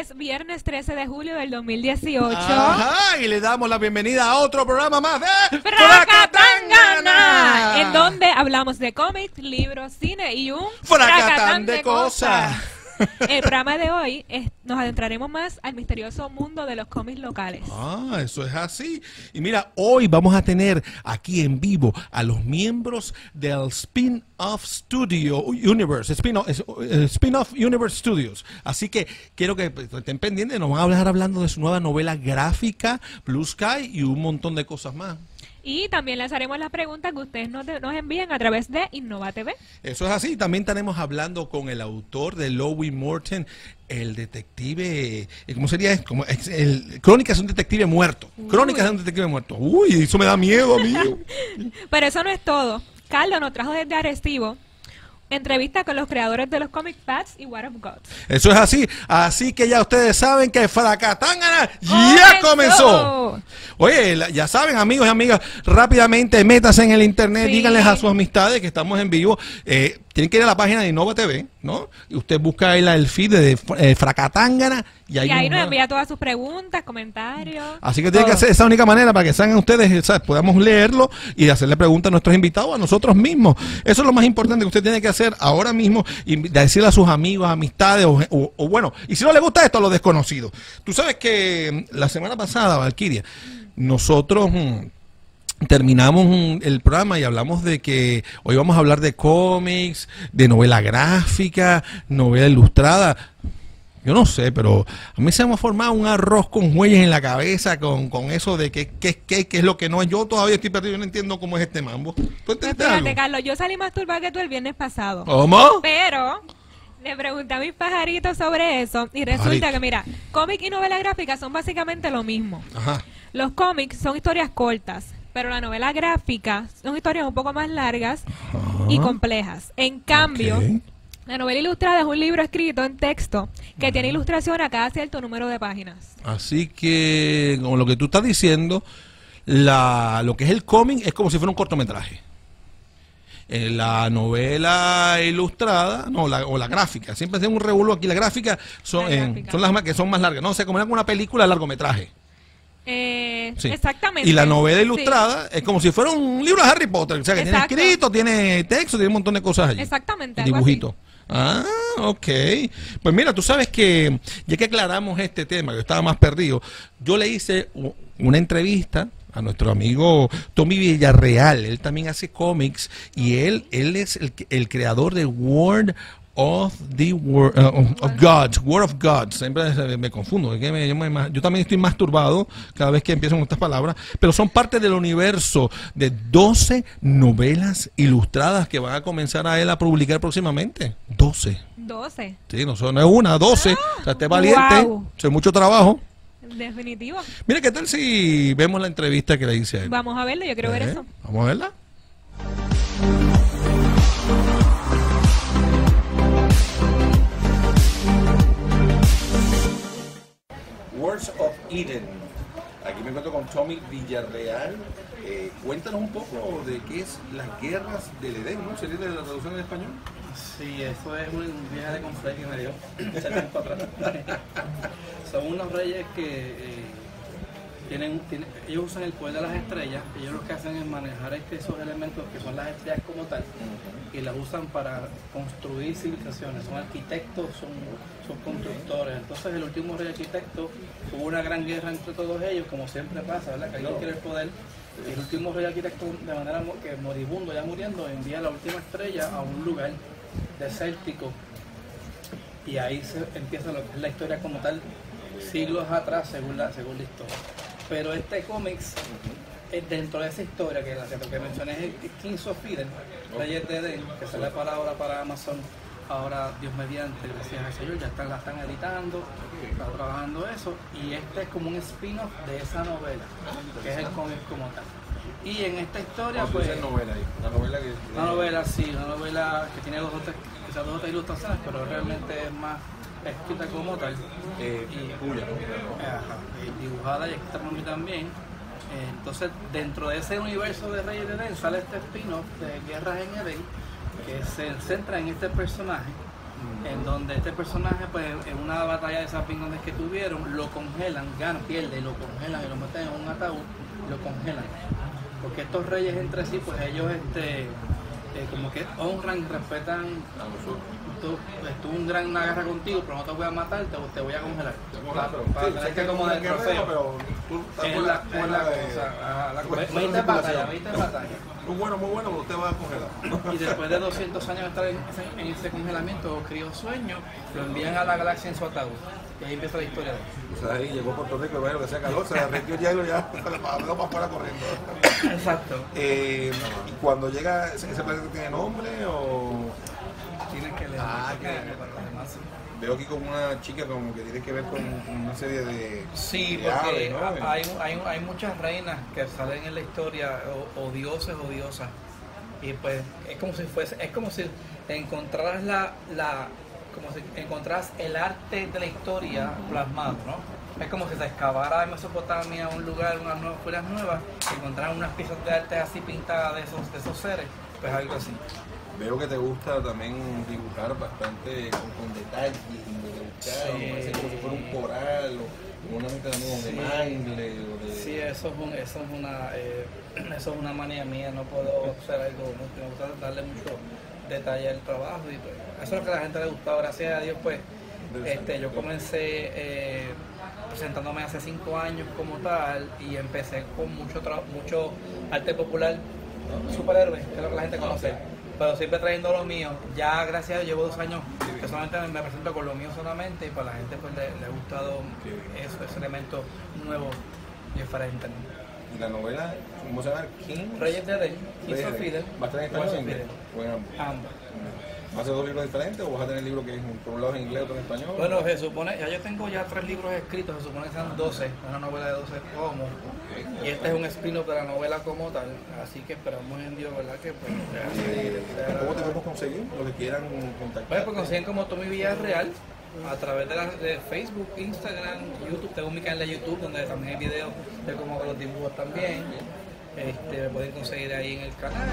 Es viernes 13 de julio del 2018. Ajá, y le damos la bienvenida a otro programa más de Fracatangana, en donde hablamos de cómics, libros, cine y un Fracatán de cosas. El programa de hoy es- nos adentraremos más al misterioso mundo de los cómics locales. Ah, eso es así. Y mira, hoy vamos a tener aquí en vivo a los miembros del Spin-Off Studio Universe, eh, Spin-Off Universe Studios. Así que quiero que pues, estén pendientes, nos van a hablar hablando de su nueva novela gráfica, Blue Sky, y un montón de cosas más. Y también les haremos las preguntas que ustedes nos, nos envíen a través de Innova TV. Eso es así. También estaremos hablando con el autor de Lowy Morton, el detective. eh, ¿Cómo sería? Como, es el, Crónicas de un detective muerto. Crónicas de un detective muerto. Uy, eso me da miedo, amigo. Pero eso no es todo. Carlos nos trajo desde Arecibo entrevista con los creadores de los comic pads y War of Gods. Eso es así. Así que ya ustedes saben que Fracatangana ya comenzó. Oye, ya saben, amigos y amigas, rápidamente métanse en el internet, Sí. díganles a sus amistades que estamos en vivo. Eh, tienen que ir a la página de Innova TV, ¿no? Y usted busca ahí la, el feed de eh, Fracatangana y ahí, Y ahí nos va- envía todas sus preguntas, comentarios. Así que tiene que hacer esa única manera para que salgan ustedes, ¿sabes? podamos leerlo y hacerle preguntas a nuestros invitados, a nosotros mismos. Eso es lo más importante que usted tiene que hacer ahora mismo y decirle a sus amigos, amistades o, o- o bueno, y si no le gusta esto, a los desconocidos. Tú sabes que mm, la semana pasada, Valkyria, nosotros... mm, Terminamos el programa y hablamos de que hoy vamos a hablar de cómics, de novela gráfica, novela ilustrada. Yo no sé, pero a mí se me ha formado un arroz con huellas en la cabeza con, con eso de qué es qué, qué es lo que no es. Yo todavía estoy perdido, yo no entiendo cómo es este mambo. ¿Tú fíjate, algo? Carlos, yo salí más turbada que tú el viernes pasado. ¿Cómo? Pero le pregunté a mis pajaritos sobre eso y resulta que, mira, cómic y novela gráfica son básicamente lo mismo. Ajá. Los cómics son historias cortas, pero la novela gráfica son historias un poco más largas y complejas. En cambio, la novela ilustrada es un libro escrito en texto que tiene ilustración a cada cierto número de páginas. Así que, con lo que tú estás diciendo, la, lo que es el cómic es como si fuera un cortometraje. Eh, la novela ilustrada, no, la, o la gráfica, siempre hacemos un revuelo aquí. La gráfica son, La eh, gráfica. son las más- que son más largas, no sé, como una película largometraje. Eh, Sí. Exactamente. Y la novela Sí. ilustrada es como si fuera un libro de Harry Potter. O sea, que Exacto. tiene escrito, tiene texto, tiene un montón de cosas allí. Exactamente. algo Dibujito. Ah, ok. Pues mira, tú sabes que ya que aclaramos este tema, que yo estaba más perdido, yo le hice una entrevista a nuestro amigo Tommy Villarreal. Él también hace cómics y él, él es el, el creador de Word of the Word uh, of Gods, Word of Gods. Siempre me confundo. es que me- yo, me- yo también estoy masturbado cada vez que empiezo con estas palabras, pero son parte del universo de 12 novelas ilustradas que van a comenzar a él a publicar próximamente. 12. 12. Sí, no, son- no es una, 12. o sea, esté valiente, Wow. es mucho trabajo. Definitivo. Mira, ¿qué tal si vemos la entrevista que le hice a él? Vamos a verlo, yo quiero ver Eh, eso. Vamos a verla. Words of Eden. Aquí me encuentro con Tommy Villarreal. Eh, cuéntanos un poco de qué es las guerras del Edén, ¿no? ¿Sería de la traducción en español? Sí, eso es un viaje de conflicto que me dio tiempo atrás. Son unos reyes que eh, tienen, ellos usan el poder de las estrellas, ellos lo que hacen es manejar este- esos elementos que son las estrellas como tal y las usan para construir civilizaciones, son arquitectos, son, son constructores. Entonces el último rey arquitecto hubo una gran guerra entre todos ellos, como siempre pasa, ¿verdad? Que alguien quiere el poder. El último rey arquitecto, de manera que moribundo, ya muriendo, envía la última estrella a un lugar desértico y ahí se empieza lo que es la historia como tal siglos atrás según según la historia pero este cómics eh, dentro de esa historia que la que, mencioné es el Kings of Eden Reyes de Edén que sale para ahora para Amazon ahora Dios mediante gracias al Señor ya están, la están editando está trabajando eso y este es como un spin-off de esa novela que es el cómic como tal y en esta historia pues novela ahí. Una novela que. una novela, sí, una novela que tiene dos o tres, quizás dos o tres ilustraciones, pero realmente es más escrita como tal. Eh, y. Ajá, y dibujada y escrita por mí también. Eh, entonces, dentro de ese universo de Reyes de Edén sale este spin-off de Guerras en Edén, que se centra en este personaje en donde este personaje, pues en una batalla de esas pingones que tuvieron, lo congelan, gana, pierde y lo congelan y lo meten en un ataúd y lo congelan. Porque estos reyes entre sí, pues ellos este, eh, como que honran y respetan A nosotros. Tú, estuvo un gran una guerra contigo, pero no te voy a matar, te, te voy a congelar. Para, Pero- para sí, tener sé que como de trofeo. pero tú estás Es por la, la de- cosa, ajá, la de cosa. cuestión de 20 batallas, manipulación. 20 batallas. Muy bueno, muy bueno, pero usted va a congelar. Y después de 200 años de estar en ese, en ese congelamiento, crió sueño, lo envían a la galaxia en su ataúd. Y ahí empieza la historia de él. O sea, ahí llegó Puerto Rico, bueno, que sea calor, se derritió el hielo ya, para para afuera corriendo. Exacto. Eh, y cuando llega, ¿ese ese planeta tiene nombre o...? Ah, tienes que-. Veo aquí como una chica como que tiene que ver con, una serie de... Sí, de porque aves, ¿no? hay, hay, hay muchas reinas que salen en la historia, o, o dioses o diosas. Y pues es como si fuese, es como si encontraras la, la, como si encontraras el arte de la historia plasmado, ¿no? Es como si se excavara en Mesopotamia un lugar, unas nuevas fueras nuevas, y encontraran unas piezas de arte así pintadas de esos, de esos seres, pues algo así. Veo que te gusta también dibujar bastante con, con detalles, de Sí. como si fuera un coral o una meta de mangle o de... Sí, eso es, un, eso es una eh, eso es una manía mía, no puedo hacer algo, me gusta darle mucho detalle al trabajo y pues, eso es lo que a la gente le gusta, gracias a Dios pues este, yo comencé eh, presentándome hace cinco años como tal y empecé con mucho mucho arte popular, superhéroes, que es lo que la gente conoce, pero siempre trayendo lo mío, ya gracias a Dios llevo dos años que solamente me presento con lo mío solamente y para la gente pues le, le ha gustado eso, ese elemento nuevo y diferente. Y la novela, ¿cómo se llama? King. Reyes de Kings of Eden, ¿Va a estar en español o of en inglés? Eden. O en ambos. Ambos. ¿Va a ser dos libros diferentes o vas a tener libros que es por un lado en inglés otro en español? Bueno, se supone, ya yo tengo ya tres libros escritos, se supone que sean 12, una novela de 12 tomos. Y este es un spin-off de la novela como tal, así que esperamos en Dios, ¿verdad? Que pues, Eh, sea- ¿Cómo te podemos conseguir? Los que quieran contactar. Bueno, pues consiguen como Tommy Villarreal a través de, la- de Facebook, Instagram, YouTube. Tengo mi canal de YouTube donde también hay videos de cómo hago los dibujos también. Este, me pueden conseguir ahí en el canal.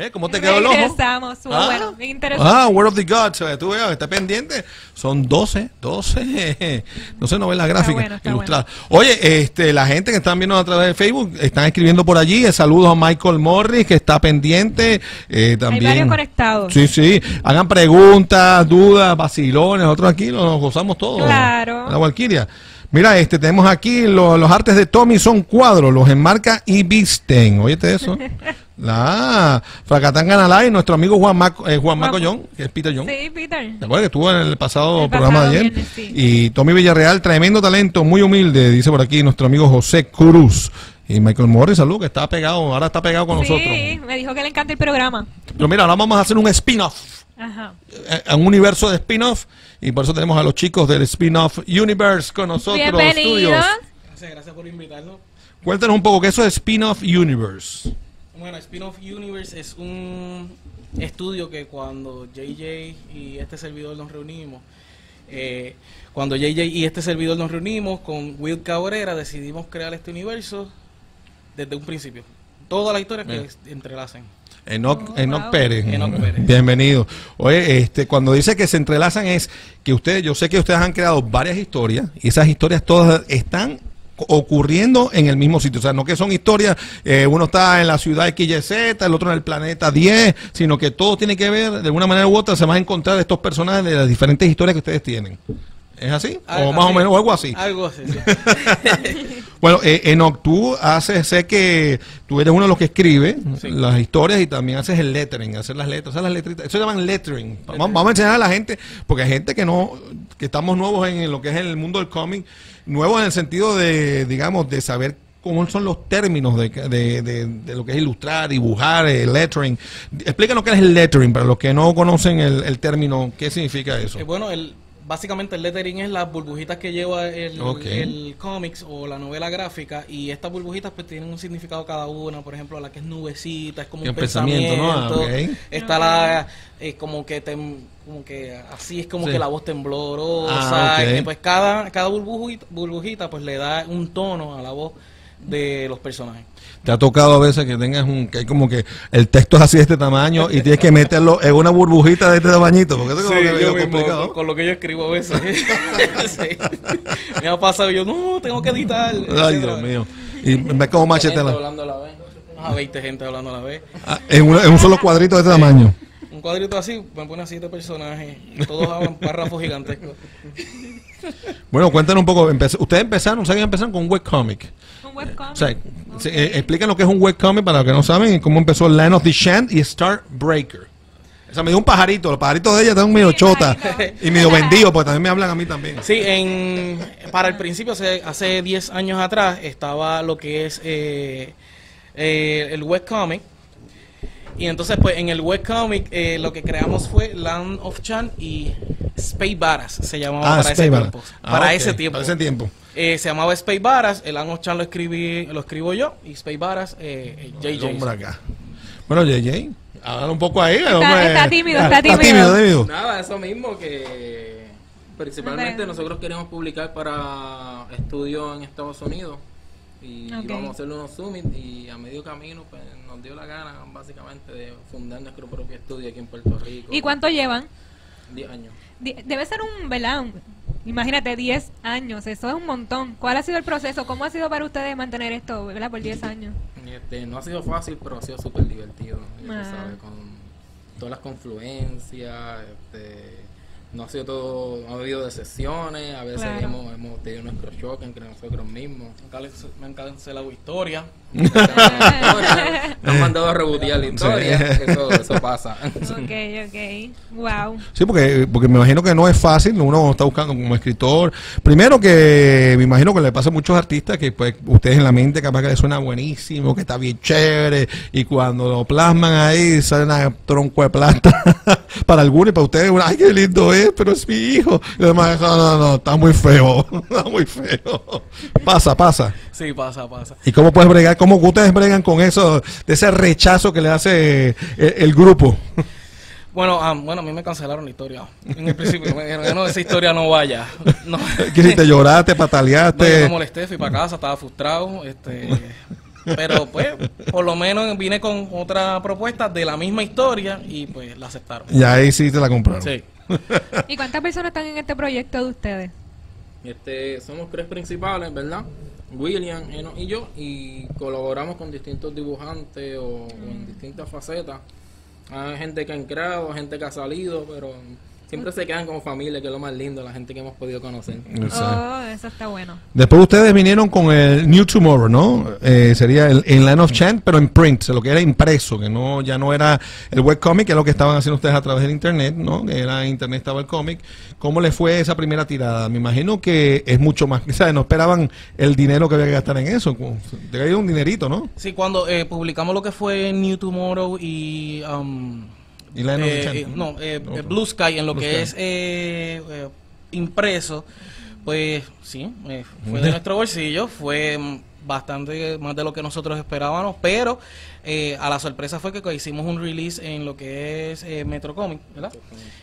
¿Ves cómo te quedó el ojo? Regresamos. Ah. bueno, interesante. Ah, Word of the Gods, eh, tú veas, está pendiente. Son 12, 12, 12 novelas gráficas bueno, ilustradas. Oye, este, la gente que están viendo a través de Facebook están escribiendo por allí. Eh, Saludos a Michael Morris, que está pendiente. Eh, también. varios conectados. Sí, sí. Hagan preguntas, dudas, vacilones. Nosotros aquí nos gozamos todos. Claro. La Valquiria. Mira, este, tenemos aquí lo- los artes de Tommy son cuadros, los enmarca y visten. Óyete eso. La Fracatán Ganalá y nuestro amigo Juan Maco, eh, Juan Maco John, que es Peter John. Sí, Peter. ¿Te acuerdas que estuvo en el pasado El programa pasado de ayer? viernes, sí. Y Tommy Villarreal, tremendo talento, muy humilde, dice por aquí nuestro amigo José Cruz. Y Michael Morris, salud, que está pegado, ahora está pegado con nosotros. Sí, me dijo que le encanta el programa. Pero mira, ahora vamos a hacer un spin-off, Ajá. eh, un universo de spin-off. Y por eso tenemos a los chicos del spin-off Universe con nosotros. Bienvenidos. Gracias, gracias por invitarnos. Cuéntanos un poco, ¿qué eso es spin-off Universe? Bueno, Spin-off Universe es un estudio que cuando JJ y este servidor nos reunimos, eh, cuando JJ y este servidor nos reunimos con Will Cabrera, decidimos crear este universo desde un principio. Toda la historia que entrelacen. Enoch, Oh, Enoch wow. Pérez. Bienvenido. Oye, este, cuando dice que se entrelazan es que ustedes, yo sé que ustedes han creado varias historias y esas historias todas están ocurriendo en el mismo sitio. O sea, no que son historias, eh, uno está en la ciudad XYZ, el otro en el planeta 10, sino que todo tiene que ver, de alguna manera u otra, se van a encontrar estos personajes de las diferentes historias que ustedes tienen. ¿Es así? Ah, o más o menos, o algo así. Algo así, sí. Bueno, eh, Enoch, tú haces, sé que tú eres uno de los que escribe Sí. las historias y también haces el lettering, hacer las letras, hacer las letritas. Eso se llaman lettering. Vamos, vamos a enseñar a la gente, porque hay gente que no, que estamos nuevos en lo que es el mundo del cómic, nuevos en el sentido de, digamos, de saber cómo son los términos de, de- de- de lo que es ilustrar, dibujar, el lettering. Explícanos qué es el lettering, para los que no conocen el, el término, ¿qué significa eso? Eh, bueno, el, básicamente el lettering es las burbujitas que lleva el, el cómics o la novela gráfica y estas burbujitas pues tienen un significado cada una, por ejemplo la que es nubecita, es como Un pensamiento, pensamiento, ¿no? Ah, está la eh, como que tem- como que así es como Sí. que la voz temblorosa, Ah, y pues cada, cada burbujita, burbujita pues le da un tono a la voz de los personajes. Te ha tocado a veces que tengas un, que hay como que el texto es así de este tamaño y tienes que meterlo en una burbujita de este tamañito, porque eso es como que yo medio mismo, complicado. con, con lo que yo escribo a veces. Sí. Me ha pasado yo, no, tengo que editar. Ay. Dios mío. Y ve como machete la- hablando a la vez. Ah, 20 gente hablando a la vez. ah, en, una- en un solo cuadrito de este tamaño. Un cuadrito así, me pone a siete personajes. y Todos hablan párrafos gigantescos. Bueno, cuéntanos un poco. ustedes empezaron, ¿saben? Empezaron con un webcomic. Webcomic. O sea, Ok. se- eh, explican lo que es un webcomic para los que no saben y cómo empezó Land of the Shant y Starbreaker. O sea, me dio un pajarito. Los pajaritos de ella están medio Sí, chota y medio vendidos, porque también me hablan a mí también. Sí, en, para el principio, hace, hace 10 años atrás, estaba lo que es eh, eh, el webcomic. Y entonces, pues, en el webcomic eh, lo que creamos fue Land of Chan y Space Baras, se llamaba Ah, para ese tiempo. Ah, para ese tiempo. Para ese tiempo. Eh, se llamaba Space Baras, el Land of Chan lo, escribí, lo escribo yo, y Space Baras, eh, eh, JJ. acá. Bueno, JJ, háblalo un poco ahí. Está- hombre- está tímido, está Está tímido. Nada, eso mismo que principalmente nosotros queremos publicar para estudios en Estados Unidos y Ok. íbamos a hacerle unos summit y a medio camino pues nos dio la gana básicamente de fundar nuestro propio estudio aquí en Puerto Rico. ¿Y cuánto llevan? 10 años. Debe ser un, ¿verdad? Imagínate, 10 años, eso es un montón. ¿Cuál ha sido el proceso? ¿Cómo ha sido para ustedes mantener esto, ¿verdad? Por 10 años. Este, no ha sido fácil, pero ha sido súper divertido. Ah. sabes, con todas las confluencias, este, no ha sido todo, ha habido decepciones, a veces Claro. hemos, hemos tenido nuestros choques entre nosotros mismos. Me han cance- Me han cancelado historia. Nos han mandado a rebotear la historia, Sí. eso, eso pasa. Ok, ok. Wow. Sí, porque, porque me imagino que no es fácil, uno está buscando como escritor. Primero que me imagino que le pasa a muchos artistas que pues ustedes en la mente capaz que les suena buenísimo, que está bien chévere, y cuando lo plasman ahí sale una tronco de plata para algunos y para ustedes, ay, qué lindo es, pero es mi hijo. Y además, no, no, no, está muy feo, está muy feo. Pasa, pasa. Sí, pasa, pasa. ¿Y cómo puedes bregar? ¿Cómo ustedes bregan con eso, de ese rechazo que le hace el, el grupo? Bueno, ah, bueno, a mí me cancelaron la historia. En el principio me dijeron, no, esa historia no vaya. No. ¿Qué hiciste? ¿Lloraste, No, yo pataleaste? me molesté, fui para casa, estaba frustrado. Este, pero pues, por lo menos vine con otra propuesta de la misma historia y pues la aceptaron. Y ahí sí te la compraron. Sí. ¿Y cuántas personas están en este proyecto de ustedes? Este, somos tres principales, ¿verdad? William, Eno y yo, y colaboramos con distintos dibujantes o, o en distintas facetas. Hay gente que han creado, gente que ha salido, pero siempre se quedan como familia, que es lo más lindo, la gente que hemos podido conocer. Oh, eso está bueno. Después ustedes vinieron con el New Tomorrow, ¿no? Eh, sería el en Land of Chant, pero en print, lo que era impreso, que no ya no era el webcomic, que es lo que estaban haciendo ustedes a través del internet, ¿no? Que era internet estaba el cómic. ¿Cómo les fue esa primera tirada? Me imagino que es mucho más, ¿sabes? No esperaban el dinero que había que gastar en eso. Debe haber un dinerito, ¿no? Sí, cuando eh, publicamos lo que fue New Tomorrow y... um, Y of the eh, eh, no, eh, eh, Blue Sky en lo Blue que Sky. es eh, eh, impreso, pues sí, eh, fue de nuestro bolsillo, fue bastante más de lo que nosotros esperábamos, pero eh, a la sorpresa fue que co- hicimos un release en lo que es eh, Metro Comic, ¿verdad?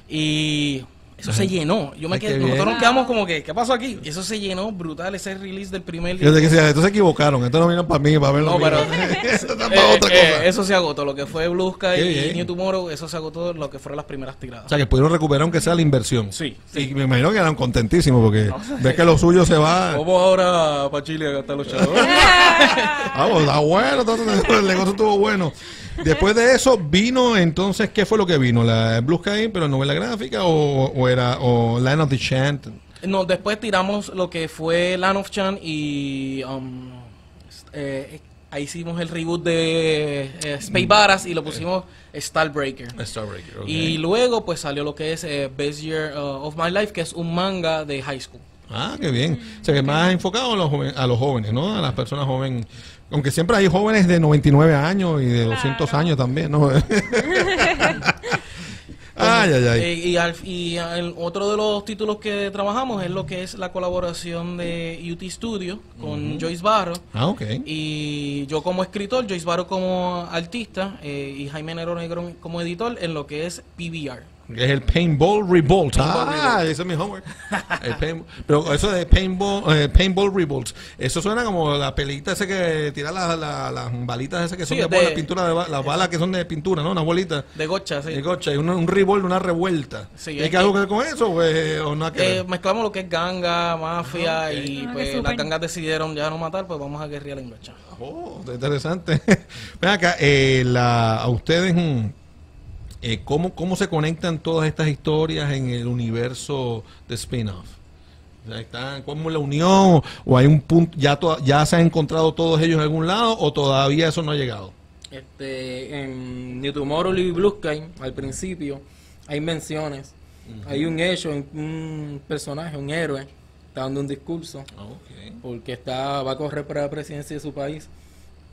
Y eso se llenó. Yo me Ay, quedé, nosotros nos quedamos como que, ¿qué pasó aquí? Y eso se llenó brutal, ese release del primer que día. sí, entonces se equivocaron. Esto no vino para mí, para verlo. No, pero Eso está eh, otra eh, cosa. eso se agotó. Lo que fue Blue Sky Qué y bien. New Tomorrow, eso se agotó lo que fueron las primeras tiradas. O sea, que pudieron recuperar aunque sea la inversión. Sí, Y me imagino que eran contentísimos porque ves que lo suyo se va. Vamos ahora para Chile a gastar los chavos. Vamos, está bueno, todo- todo- el negocio estuvo bueno. Después de eso vino entonces, ¿qué fue lo que vino? ¿La Blue Sky, pero novela gráfica o, o era o Land of the Chant? no, después tiramos lo que fue Land of Chan y um, eh, ahí hicimos el reboot de eh, Space Baras y lo pusimos Starbreaker. Starbreaker. Y luego pues salió lo que es eh, Best Year uh, of My Life, que es un manga de high school. Ah, qué bien. O sea, que más enfocado a los, joven- a los jóvenes, ¿no? A las personas jóvenes. Aunque siempre hay jóvenes de 99 años y de 200 años también, ¿no? ay, ay, ay. Eh, y, al- y el otro de los títulos que trabajamos es lo que es la colaboración de UT Studio con Joyce Barro. Ah, ok. Y yo como escritor, Joyce Barro como artista eh, y Jaime Nero Negro como editor en lo que es PBR. Que es el Paintball Revolt. Paintball ah, Revolt. ese es mi homework. El pero eso de Paintball, eh, paintball Revolt, eso suena como la pelita ese que tira la- la- las balitas esas que son Sí, de, de- bola, pintura, de las balas que son de pintura, ¿no? Una bolita. De gocha, sí. De coche, y un, un revolt, una revuelta. Sí, ¿Hay es que algo que- ver con eso pues, o nada que Eh, mezclamos lo que es ganga, mafia y Ah, pues las gangas decidieron ya no matar, pues vamos a guerrear en gocha. Oh, está interesante. Ven acá, eh, la, a ustedes, mm, eh, ¿cómo, ¿cómo se conectan todas estas historias en el universo de spin-off? ¿están, ¿Cómo es la unión? ¿O hay un punto, ya, to- ya se han encontrado todos ellos en algún lado o todavía eso no ha llegado? Este, en New Tomorrow y Blue Sky, al principio, hay menciones. Hay un hecho, un, personaje, un héroe, está dando un discurso, porque está va a correr para la presidencia de su país.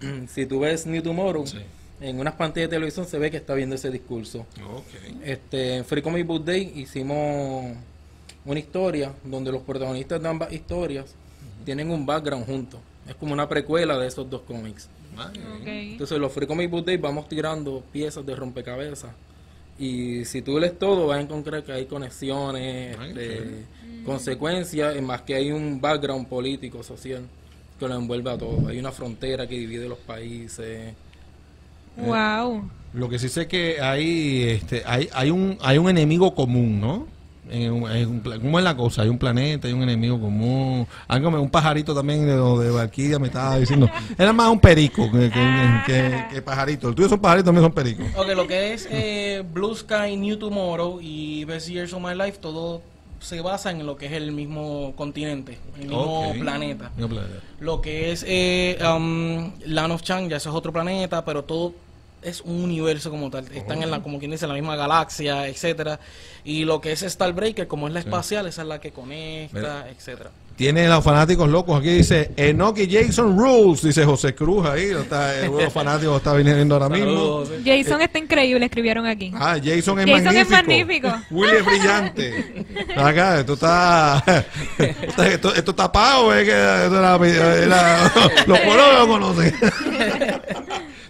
si tú ves New Tomorrow, Sí. En unas pantallas de televisión se ve que está viendo ese discurso. Este, en Free Comic Book Day hicimos una historia donde los protagonistas de ambas historias tienen un background juntos. Es como una precuela de esos dos cómics. Ok. Entonces los Free Comic Book Day vamos tirando piezas de rompecabezas. Y si tú lees todo vas a encontrar que hay conexiones, Ay, este, consecuencias, más que hay un background político, social, que lo envuelve a todo. Hay una frontera que divide los países. Wow. Lo que sí sé que hay, este, hay, hay un, hay un enemigo común, ¿no? En un- en un ¿Cómo es la cosa? Hay un planeta, hay un enemigo común. Algo, un pajarito también de, lo de Valkyria me estaba diciendo. Era más un perico que, que, que- que pajarito. El tuyo son pajaritos, también son pericos. Ok, lo que es eh, Blue Sky, New Tomorrow y Best Years of My Life, todo se basa en lo que es el mismo continente, el mismo Ok. planeta. Mismo planeta. Lo que es eh, um, Land of Chang, ya eso es otro planeta, pero todo es un universo como tal. Están en la, como quien dice, en la misma galaxia, etcétera. Y lo que es Starbreaker, como es la espacial, esa es la que conecta, Mira. etcétera. Tiene los fanáticos locos. Aquí dice Enoch y Jason Rules, dice José Cruz ahí. Está, el los fanáticos está viniendo ahora mismo. Jason está increíble, escribieron aquí. Ah, Jason es Jason es magnífico. magnífico. Willy es brillante. Acá, esto está. Esto, esto está pago, es que esto era- era- los pueblos lo conocen.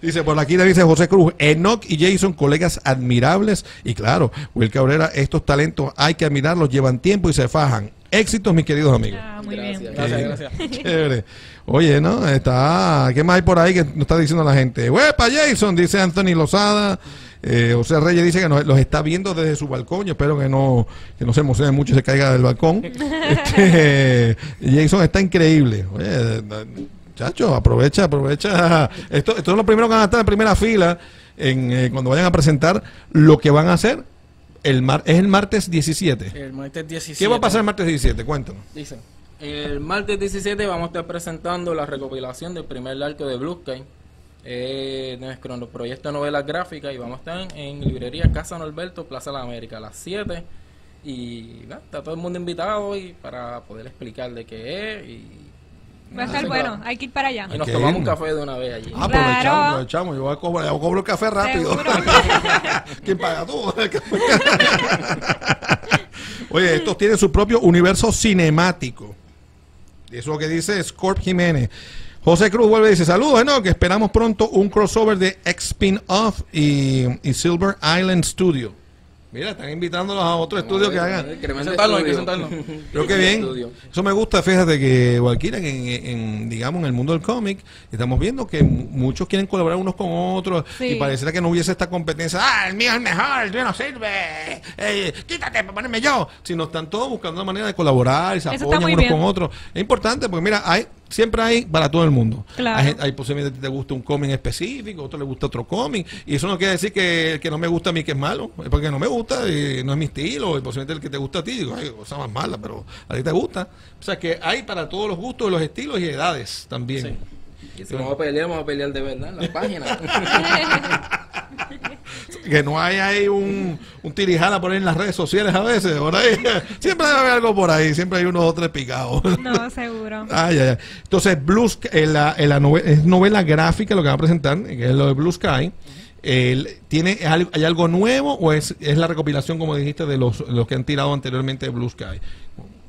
Dice, por aquí le dice José Cruz, Enoch y Jason, colegas admirables. Y claro, Will Cabrera, estos talentos hay que admirarlos, llevan tiempo y se fajan. Éxitos, mis queridos amigos. Ah, muy Gracias. bien. Gracias, gracias. Chévere. Oye, ¿no? Está. ¿Qué más hay por ahí que nos está diciendo la gente? ¡Huepa, Jason! Dice Anthony Lozada. Eh, José Reyes dice que nos, los está viendo desde su balcón. Yo espero que no, que no se emocione mucho y se caiga del balcón. Este, Jason está increíble. Oye, chacho, aprovecha, aprovecha. Esto, esto es lo primero que van a estar en primera fila en, eh, cuando vayan a presentar lo que van a hacer. El mar, es el martes 17. El martes 17. ¿Qué va a pasar el martes 17? Cuéntanos. Dice. El martes 17 vamos a estar presentando la recopilación del primer arco de Blue Sky. Eh, nuestro proyecto de novelas gráficas y vamos a estar en librería Casa Norberto, Plaza de la América a las 7 y está todo el mundo invitado hoy para poder explicar de qué es y, Va a estar bueno, hay que ir para allá. y nos tomamos un café de una vez allí. Ah, Claro. aprovechamos, aprovechamos. Yo voy a cobrar, yo cobro el café rápido. ¿Quién paga tú? Oye, estos tienen su propio universo cinemático. Eso es lo que dice Scorp Jiménez. José Cruz vuelve y dice, saludos, ¿no? Que esperamos pronto un crossover de X-Spin-Off y, y Silver Island Studio. Mira, están invitándolos a otro estudio que hagan. Tremendo Sentarlo, hay que sentarlo. Creo que bien. Eso me gusta, fíjate que Valkyria, que en, en, digamos, en el mundo del cómic, estamos viendo que mu- muchos quieren colaborar unos con otros Sí. y pareciera que no hubiese esta competencia. Ah, el mío es el mejor, el tuyo no sirve. Eh, quítate para ponerme yo. Sino están todos buscando una manera de colaborar y se apoyan unos bien. con otros. Es importante porque, mira, hay siempre hay para todo el mundo. Claro. Hay, hay posiblemente te gusta un cómic específico, a otro le gusta otro cómic. Y eso no quiere decir que el que no me gusta a mí que es malo. Es porque no me gusta y no es mi estilo. Y posiblemente el que te gusta a ti, digo, ay, cosa más mala, pero a ti te gusta. O sea que hay para todos los gustos, los estilos y edades también. Y si vamos a pelear, vamos a pelear de verdad en las páginas. Que no hay ahí un, un tirijala por ahí en las redes sociales a veces, por ahí. Siempre debe haber algo por ahí, siempre hay unos o tres picados. No, seguro. Ay, ay, ay. Entonces, Blue Sky, en la, en la nove- es novela gráfica lo que va a presentar, que es lo de Blue Sky. El- ¿tiene, ¿Hay algo nuevo o es, es la recopilación, como dijiste, de los, los que han tirado anteriormente de Blue Sky?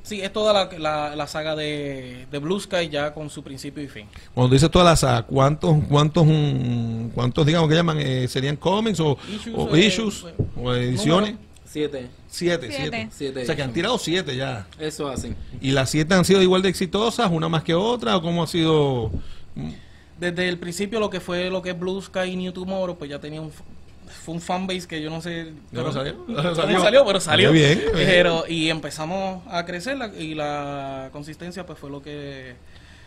Sí, es toda la, la, la saga de, de Blue Sky ya con su principio y fin. Cuando dice toda la saga, ¿cuántos, cuántos, mm, cuántos digamos que llaman, eh, serían cómics o Issues, o eh, issues eh, o ediciones? número. Siete. Siete, Siete. siete. O sea que han tirado siete ya. Eso así. ¿Y las siete han sido igual de exitosas, una más que otra? ¿O cómo ha sido? Desde el principio lo que fue lo que es Blue Sky y New Tomorrow, pues ya tenía un, fue un fanbase que yo no sé ¿No pero- salió? cómo ¿Salió? salió, pero salió. Bien. Pero, y empezamos a crecer la- y la consistencia pues fue lo que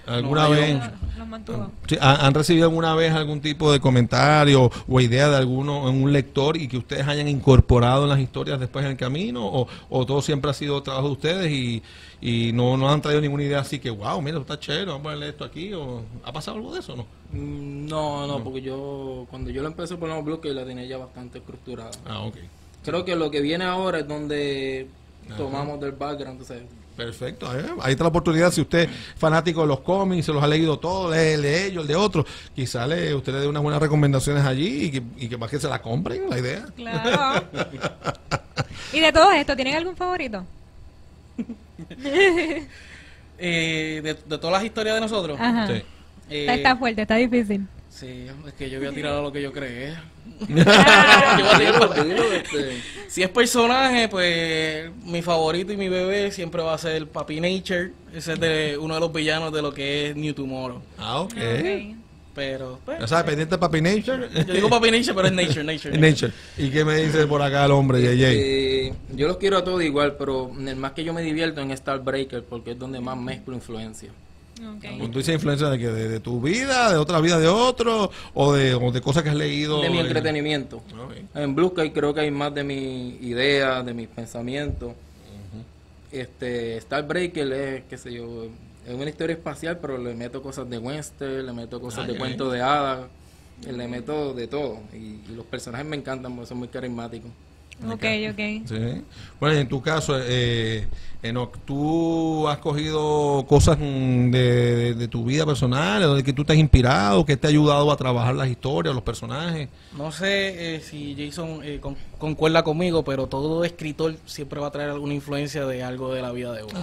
¿Alguna vez? Los mantuvo. ¿han, recibido alguna vez algún tipo de comentario o idea de alguno en un lector y que ustedes hayan incorporado en las historias después en el camino? ¿O, o todo siempre ha sido trabajo de ustedes y, y no, no han traído ninguna idea así que, wow, mira, está chévere, vamos a ponerle esto aquí? O, ¿Ha pasado algo de eso o no? Mm, No, no, porque yo, cuando yo lo empecé por los bloques, la tenía ya bastante estructurada. Ah, ok. Creo que lo que viene ahora es donde Ajá. tomamos del background, entonces Perfecto, eh, ahí está la oportunidad. Si usted es fanático de los cómics, se los ha leído todos, lee el de ellos, el de otros, quizá le, usted le dé unas buenas recomendaciones allí y que, y que más que se la compren, la idea. Claro. y de todo esto, ¿tienen algún favorito? Eh, de, de todas las historias de nosotros. Ajá. Sí. eh, Está, está fuerte, está difícil. Sí, es que yo voy a tirar a lo que yo creo. Ah, Yo voy a tirar Dilo, para- dilo, este, Si es personaje, pues mi favorito y mi bebé siempre va a ser Papi Nature. Ese es de uno de los villanos de lo que es New Tomorrow. Ah, ok. ok. Pero, pues, sabes, pendiente de Papi Nature. yo digo Papi Nature, pero es Nature, Nature. Nature. ¿Y qué me dice por acá el hombre, JJ? eh, yo los quiero a todos igual, pero el más que yo me divierto en Starbreaker porque es donde más mezclo influencia. Ok. Cuando tú dices influencia de que de, de tu vida, de otra vida de otro, o de, o de cosas que has leído. De mi entretenimiento. En Blue Sky creo que hay más de mi idea, de mis pensamientos. Este, Starbreaker es, qué sé yo, es una historia espacial, pero le meto cosas de western, le meto cosas Ah, de cuentos de hadas, le meto de todo. Y, y los personajes me encantan porque son muy carismáticos. Ok, ok. Sí. Bueno, y en tu caso, eh, Enoch, ¿tú has cogido cosas mm, de, de- de tu vida personal, de que tú te has inspirado, que te ha ayudado a trabajar las historias, los personajes? No sé eh, si Jason eh, con- concuerda conmigo, pero todo escritor siempre va a traer alguna influencia de algo de la vida de uno.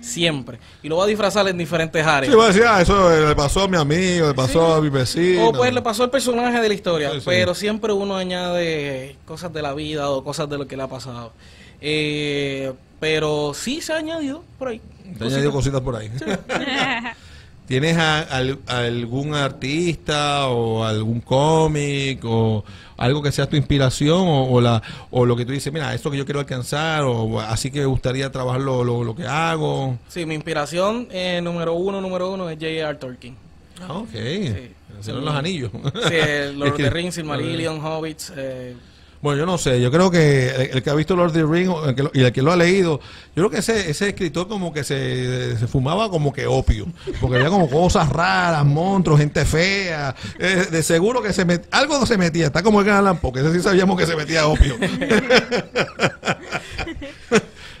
Siempre. Y lo va a disfrazar en diferentes áreas. Sí, voy a decir, ah, eso le pasó a mi amigo, le pasó a mi vecino. O pues le pasó al personaje de la historia, Sí, sí. pero siempre uno añade cosas de la vida o cosas de lo que le ha pasado. Eh, pero sí se ha añadido por ahí. Te he añadido cositas por ahí. ¿Tienes a- algún artista o algún cómic o algo que sea tu inspiración o, o la, o lo que tú dices, mira, esto que yo quiero alcanzar o así que me gustaría trabajar lo, lo, lo que hago? Sí, mi inspiración eh, número uno, número uno es J.R. Tolkien. Ah, ok. Sí. Serán los anillos. Sí, el Lord of the Rings, Silmarillion, Hobbits. Eh, Bueno, yo no sé, yo creo que el, el que ha visto Lord of the Rings o el que lo- y el que lo ha leído, yo creo que ese, ese escritor como que se, se fumaba como que opio, porque había como cosas raras, monstruos, gente fea, eh, de seguro que se met, algo no se metía, está como el Gran Allan Poe, que ese sí sabíamos que se metía opio.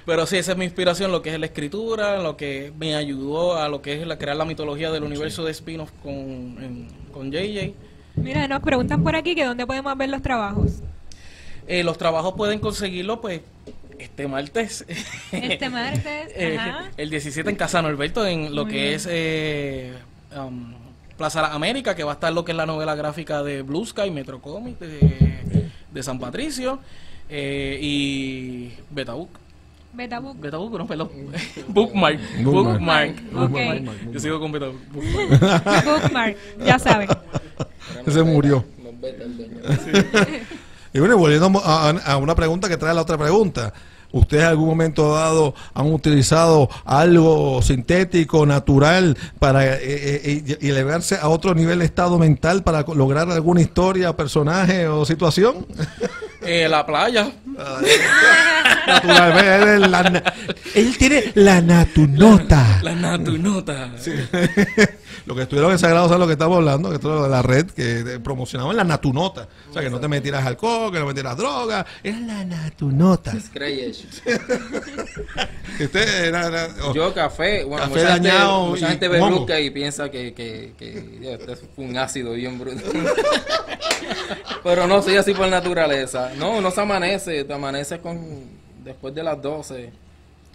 pero sí, esa es mi inspiración, lo que es la escritura, lo que me ayudó a lo que es la, crear la mitología del universo de spin-off con, en- con JJ. Mira, nos preguntan por aquí que dónde podemos ver los trabajos. Eh, los trabajos pueden conseguirlo, pues, este martes. Este martes, Eh, ajá. el 17 en Casa Norberto, en lo Muy que bien. es eh, um, Plaza La América, que va a estar lo que es la novela gráfica de Blue Sky, Metro Comics de, de San Patricio, eh, y Betabook. Betabook. Betabook, no, perdón. Bookmark. Bookmark. Bookmark. Ok. Yo sigo con Betabook. Bookmark. Bookmark, ya saben. Ese murió. Dueño. Y bueno, y volviendo a, a una pregunta que trae la otra pregunta. ¿Ustedes en algún momento dado han utilizado algo sintético, natural, para eh, eh, y elevarse a otro nivel de estado mental para lograr alguna historia, personaje o situación? Eh, la playa. Natural, ve, él, la tiene la natunota. La natunota. Lo que estuvieron en Sagrado saben lo que estamos hablando, que esto es de la red que promocionaban la natunota. O sea, que no te metieras alcohol, que no metieras droga. Era la natunota. Usted era- era- oh, Yo café, bueno, Café mucha, dañado gente, mucha gente ve Sky y piensa que, que, que ya, este fue un ácido bien bruto. Pero no, soy así por naturaleza. No, no se amanece, te amanece con después de las 12.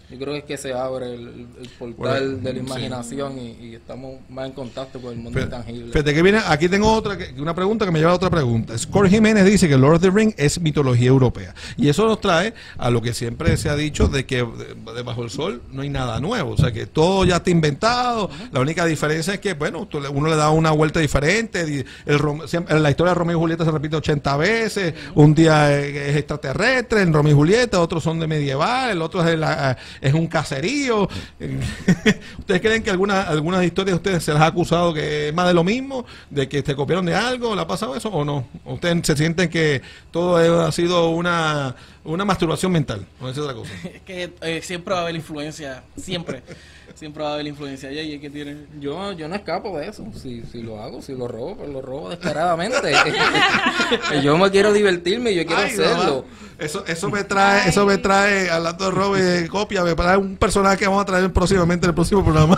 Yo creo que es que se abre el, portal de la imaginación y, y estamos más en contacto con el mundo intangible. Fíjate que viene, aquí tengo otra, que- una pregunta que me lleva a otra pregunta. Score Jiménez dice que Lord of the Ring es mitología europea. Y eso nos trae a lo que siempre se ha dicho de que de- debajo del sol no hay nada nuevo. O sea, que todo ya está inventado. La única diferencia es que, bueno, uno le da una vuelta diferente. El, la historia de Romeo y Julieta se repite 80 veces. Un día es es extraterrestre en Romeo y Julieta, otros son de medieval, el otro es, de la- es un caserío. ¿Ustedes creen que algunas algunas historias de ustedes se las ha acusado que es más de lo mismo, de que se copiaron de algo? ¿Le ha pasado eso o no? ¿O ¿Ustedes se sienten que todo ha sido una, una masturbación mental? ¿O es otra cosa? Que eh, siempre va a haber influencia, siempre. Siempre va a haber influencia. Y ahí que tiene. Yo, yo no escapo de eso. Si, si lo hago, si lo robo, pues lo robo descaradamente. yo me quiero divertirme y yo quiero Ay, hacerlo. mamá. Eso, eso me trae, eso me trae, hablando de robo y de copia, me trae un personaje que vamos a traer próximamente en el próximo programa.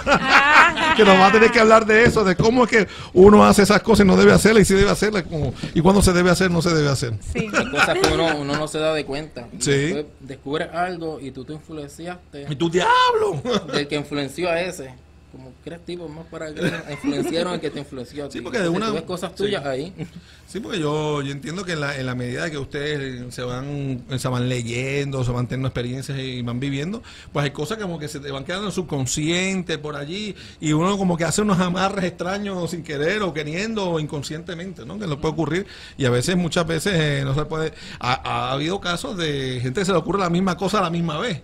Que nos va a tener que hablar de eso, de cómo es que uno hace esas cosas y no debe hacerlas y si debe hacerlas, como, y cuando se debe hacer, no se debe hacer. Sí. Hay cosas que uno, uno no se da de cuenta. Y Sí. descubres algo y tú te influenciaste Y tu diablo. del que influenció a ese. Como tipo más para que influenciaron al que te influenció a ti. Sí, porque de una- tú ves cosas tuyas ahí. Sí, porque yo, yo entiendo que en la, en la medida que ustedes se van, se van leyendo, se van teniendo experiencias y van viviendo, pues hay cosas como que se te van quedando en subconsciente por allí y uno como que hace unos amarres extraños sin querer o queriendo o inconscientemente, ¿no? Que lo puede ocurrir y a veces, muchas veces eh, no se puede. Ha, ha habido casos de gente que se le ocurre la misma cosa a la misma vez.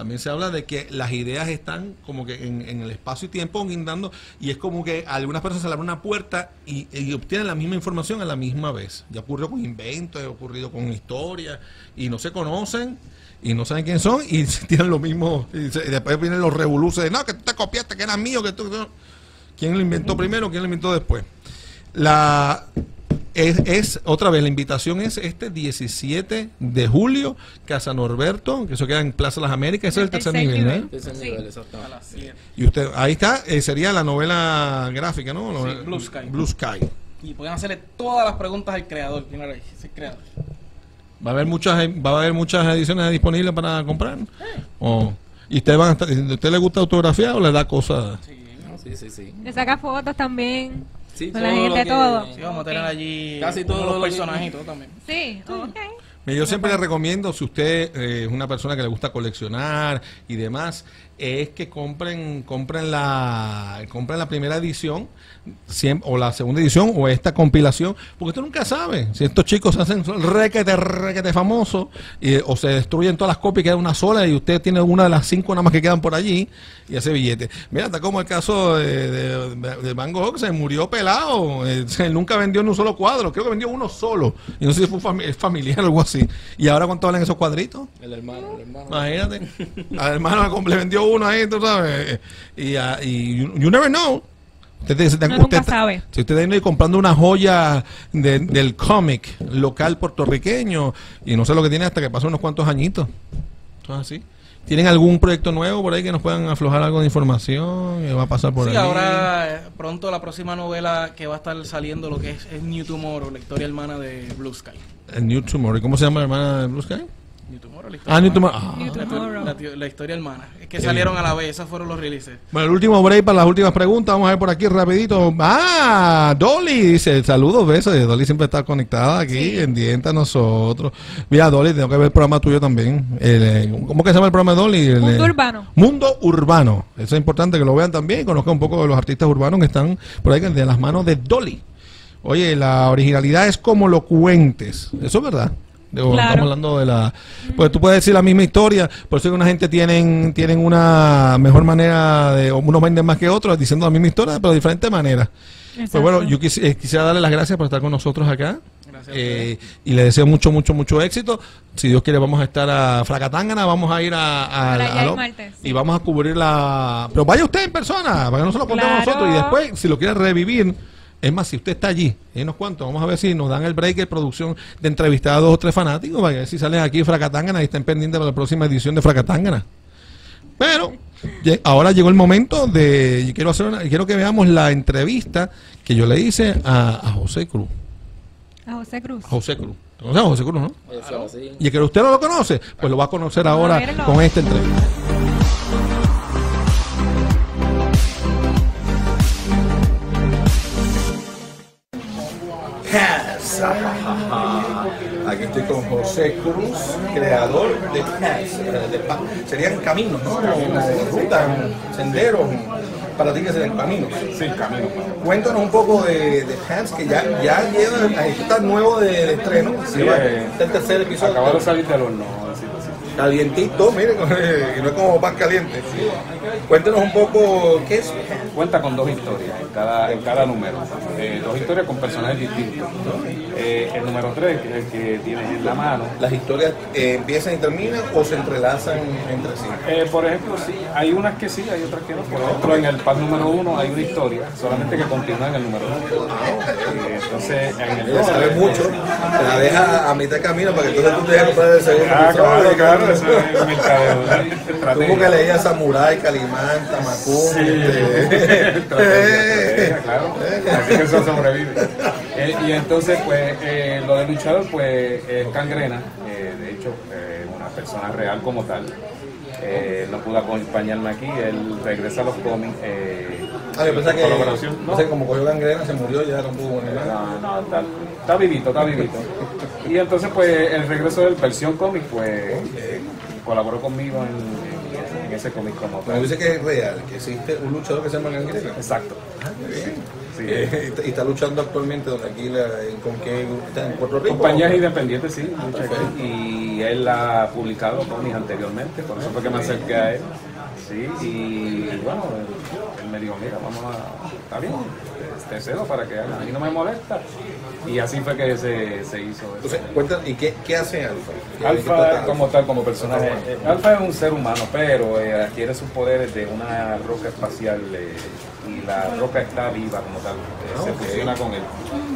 También se habla de que las ideas están como que en, en el espacio y tiempo guindando y es como que a algunas personas se le abre una puerta y, y obtienen la misma información a la misma vez. Ya ocurrió con inventos, ha ocurrido con historias y no se conocen y no saben quién son y tienen lo mismo. Y, se- y después vienen los revoluces de no, que tú te copiaste, que era mío, que tú... que tú". ¿Quién lo inventó primero? ¿Quién lo inventó después? La es, es- otra vez la invitación es este 17 de julio Casa Norberto que eso queda en Plaza Las Américas ese es el tercer nivel, ¿eh? Ese Sí. nivel, A exactamente. las 7. y usted ahí está eh, sería la novela gráfica no Sí, Blue Sky. Blue Sky Y pueden hacerle todas las preguntas al creador. ¿Quién era? Es el creador. va a haber muchas va a haber muchas ediciones disponibles para comprar o y ustedes van a estar ¿a usted le gusta autografía o le da cosas Sí. No, sí, sí, sí. Le saca fotos también. Sí, Con la todo lo gente, que- todo. Sí, vamos a tener allí Casi todos todo los lo que- personajes y todo también. Sí, ok. Yo siempre le recomiendo, si usted eh, es una persona que le gusta coleccionar y demás, es que compren compren la compren la primera edición o la segunda edición o esta compilación, porque usted nunca sabe si estos chicos se hacen requete, requete famosos y, o se destruyen todas las copias y queda una sola y usted tiene una de las cinco nada más que quedan por allí y hace billete. Mira, está como el caso de, de, de Van Gogh, se murió pelado, eh, él nunca vendió ni un solo cuadro, creo que vendió uno solo y no sé si fue fami- es familiar o algo así. ¿Y ahora cuánto valen esos cuadritos? El hermano, el hermano. Imagínate. Al hermano le vendió uno ahí, tú sabes. Y, ah, y you, you never know. Usted, usted- Uno nunca sabe. Si usted viene comprando una joya de- del cómic local puertorriqueño y no sé lo que tiene hasta que pasó unos cuantos añitos. Así. ¿Tienen algún proyecto nuevo por ahí que nos puedan aflojar algo de información? ¿Qué va a pasar por sí, ahí? ahora eh, pronto la próxima novela que va a estar saliendo lo que es, es New Tomorrow, la historia hermana de Blue Sky. El New Tomorrow. ¿Y ¿Cómo se llama la hermana de Blue Sky? New Tomorrow, la historia Ah, New hermana. Tomorrow. Ah. New La, Tomorrow. la- la- la historia hermana. Es que Qué salieron bien. a la vez, esos fueron los releases. Bueno, el último break para las últimas preguntas. Vamos a ver por aquí rapidito. Ah, Dolly dice, saludos, besos. Dolly siempre está conectada aquí, en diente a nosotros. Mira, Dolly, tengo que ver el programa tuyo también. El, eh, ¿Cómo que se llama el programa de Dolly? El, Mundo eh, Urbano. Mundo Urbano. Eso es importante que lo vean también y conozcan un poco de los artistas urbanos que están por ahí de las manos de Dolly. Oye, la originalidad es como lo cuentes. Eso es verdad. Digo, Claro. Estamos hablando de la... Pues tú puedes decir la misma historia, por eso que una gente tienen, tienen una mejor manera de... o Unos venden más que otros diciendo la misma historia, pero de diferente manera. Pues Exacto. bueno, yo quisi- eh, quisiera darle las gracias por estar con nosotros acá. Gracias a Eh, y le deseo mucho, mucho, mucho éxito. Si Dios quiere, vamos a estar a Fracatángana, vamos a ir a, a- Para allá a el lo- martes, sí. y vamos a cubrir la. Pero vaya usted en persona, para que no se lo contemos Claro. nosotros. Y después, si lo quiere revivir, es más, si usted está allí, hay unos cuantos, vamos a ver si nos dan el break de producción de entrevistar a dos o tres fanáticos, para ver si salen aquí Fracatángana y estén pendientes para la próxima edición de Fracatángana. Pero ahora llegó el momento de. Yo quiero, hacer una- quiero que veamos la entrevista que yo le hice a, a José Cruz. A José Cruz. A José Cruz. ¿Conoce a José Cruz, no? Eso, sí. Y que usted no lo conoce, pues lo va a conocer a ahora con esta entrevista. Aquí estoy con José Cruz, creador de Has. Eh, serían caminos, ¿no? Rutas, senderos. Para ti que serían caminos. Sí, caminos. Cuéntanos un poco de, de que ya, ya lleva, está nuevo de, de estreno. Sí, eh, el tercer episodio. Acabado de salir del horno Calientito, miren, no es como pan caliente. Cuéntanos un poco qué es Cuenta con dos historias en cada, en cada número. Eh, dos historias con personajes distintos. Eh, el número 3, que es el que tienes en la mano. las historias eh, empiezan y terminan o se entrelazan entre sí. Por ejemplo, sí, hay unas que sí, hay otras que no. Por ejemplo, en el pack número 1 hay una historia, solamente que continúa en el número 2. entonces, en el Ella dos, sabe mucho, te la deja a mitad de camino para que entonces tú te dejes comprar el segundo Ah, claro, claro, eso que Samurai, Calimán, este, claro. Así que eso sobrevive. Eh, y entonces, pues, eh, lo del luchador, pues, es Cangrena, eh, de hecho, eh, una persona real como tal. Eh, no pudo acompañarme aquí, él regresa a los cómics. Eh, Ah, yo pensaba que, colaboración. no sé, como cogió gangrena, se murió, ya no pudo venir. No, no, está, está vivito, está vivito. Y entonces, pues, el regreso de versión cómic, pues, colaboró conmigo en ese cómic como tal. dice que es real, que existe un luchador que se llama gangrena. Exacto. Sí. Eh, y está- luchando actualmente donde aquí la, con qué está en Puerto Rico. Compañías independientes, sí, aquí. y él ha publicado cómics anteriormente, por eso fue que me acerqué a él. Sí, y bueno, él me dijo, mira, vamos a, está bien, te cedo para que haga, a mí no me molesta. Y así fue que se, se hizo eso. Entonces, cuéntanos, ¿y qué, qué hace Alfa? ¿Qué- qué Alfa como tal, como personaje, Alfa es un ser humano, pero eh, adquiere sus poderes de una roca espacial eh, y la roca está viva como tal, eh, Ah, se fusiona con él.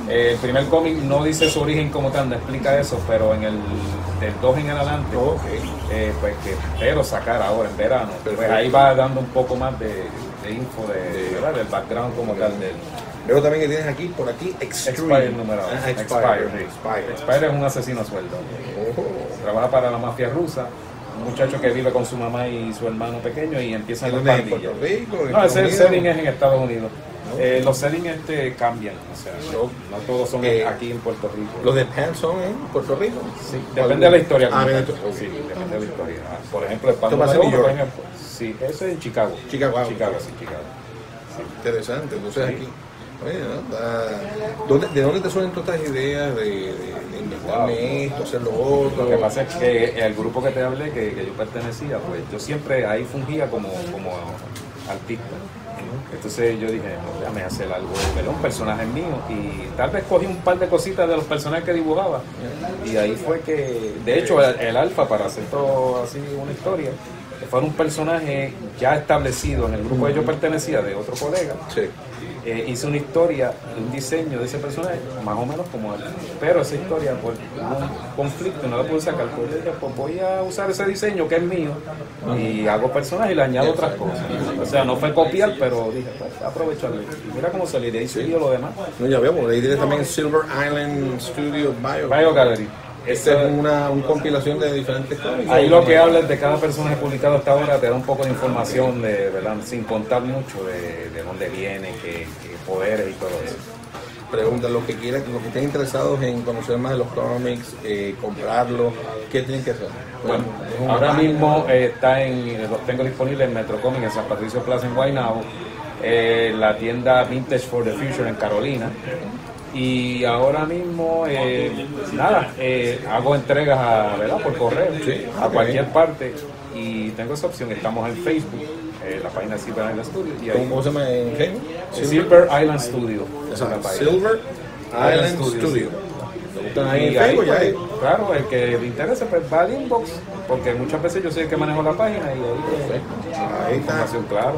Eh, el primer cómic no dice su origen como tal, no explica eso, pero en el del 2 en adelante, Ok. eh, pues que espero sacar ahora en verano, pues Perfecto. ahí va dando un poco más de, de info de, del background como tal del Veo también que tienes aquí, por aquí, Extreme. Expire número uno. Ah, Expire. Expire, sí. Expire. Expire es un asesino a sueldo. Oh. Trabaja para la mafia rusa, un muchacho que vive con su mamá y su hermano pequeño y empiezan ¿En las pandillas. Puerto Rico? ¿En No, ese setting es en Estados Unidos. Eh, los settings este cambian, o sea, no, no todos son Eh, aquí en Puerto Rico. ¿Los de Pants son en Puerto Rico? Sí, depende de la historia. Ah, entonces, sí, depende de la historia. Ah, Por ejemplo, el pan uno, York. ejemplo, sí, eso es en Chicago. Chicago, Chicago, sí, Chicago. Interesante, entonces aquí. ¿Dónde- ¿De dónde te suelen todas estas ideas de, de, de inventarme esto, hacer lo otro? Lo que pasa es que el grupo que te hablé, que, que yo pertenecía, pues yo siempre ahí fungía como, como artista. Entonces yo dije, no, déjame hacer algo, ¿verdad? un personaje mío. Y tal vez cogí un par de cositas de los personajes que dibujaba. Y ahí fue que, de hecho, el, el alfa, para hacer todo así una historia, que fue un personaje ya establecido en el grupo que yo pertenecía, de otro colega. Sí. Eh, hice una historia, un diseño de ese personaje, más o menos como él. Pero esa historia, pues, hubo un conflicto y no la pude sacar. Pues yo dije, pues voy a usar ese diseño que es mío y hago personajes y le añado otras cosas. O sea, no fue copiar, pero dije, pues, aprovecharle. Y mira cómo salí, de ahí siguió lo demás. No, ya porque ahí tienes también Silver Island Studio Bio. Bio Gallery. Esta es una, una compilación de diferentes cómics. Ahí lo que hablas de cada personaje publicado hasta ahora te da un poco de información, de, ¿verdad? sin contar mucho de, de dónde viene, qué, qué poderes y todo eso. Pregunta, los que quieran, los que estén interesados en conocer más de los cómics, eh, comprarlos, ¿qué tienen que hacer? Bueno, ahora página. mismo eh, está en, los tengo disponibles en Metro Comics en San Patricio Plaza en Guaynabo, eh, la tienda Vintage for the Future en Carolina. Y ahora mismo, eh, nada, eh, hago entregas a, ¿verdad? por correo Sí, a cualquier parte. Y tengo esa opción, estamos en Facebook, eh, la página Silver Island Studio. Y ahí, ¿Cómo se llama en Facebook? Silver Island Studio. Exacto, página. Silver Island Studio. Studio. Ahí Y en ahí, Facebook, pues, ahí. claro, el que le interese, pues va al inbox, porque muchas veces yo soy el que manejo la página y ahí pues, Ahí está. información, claro.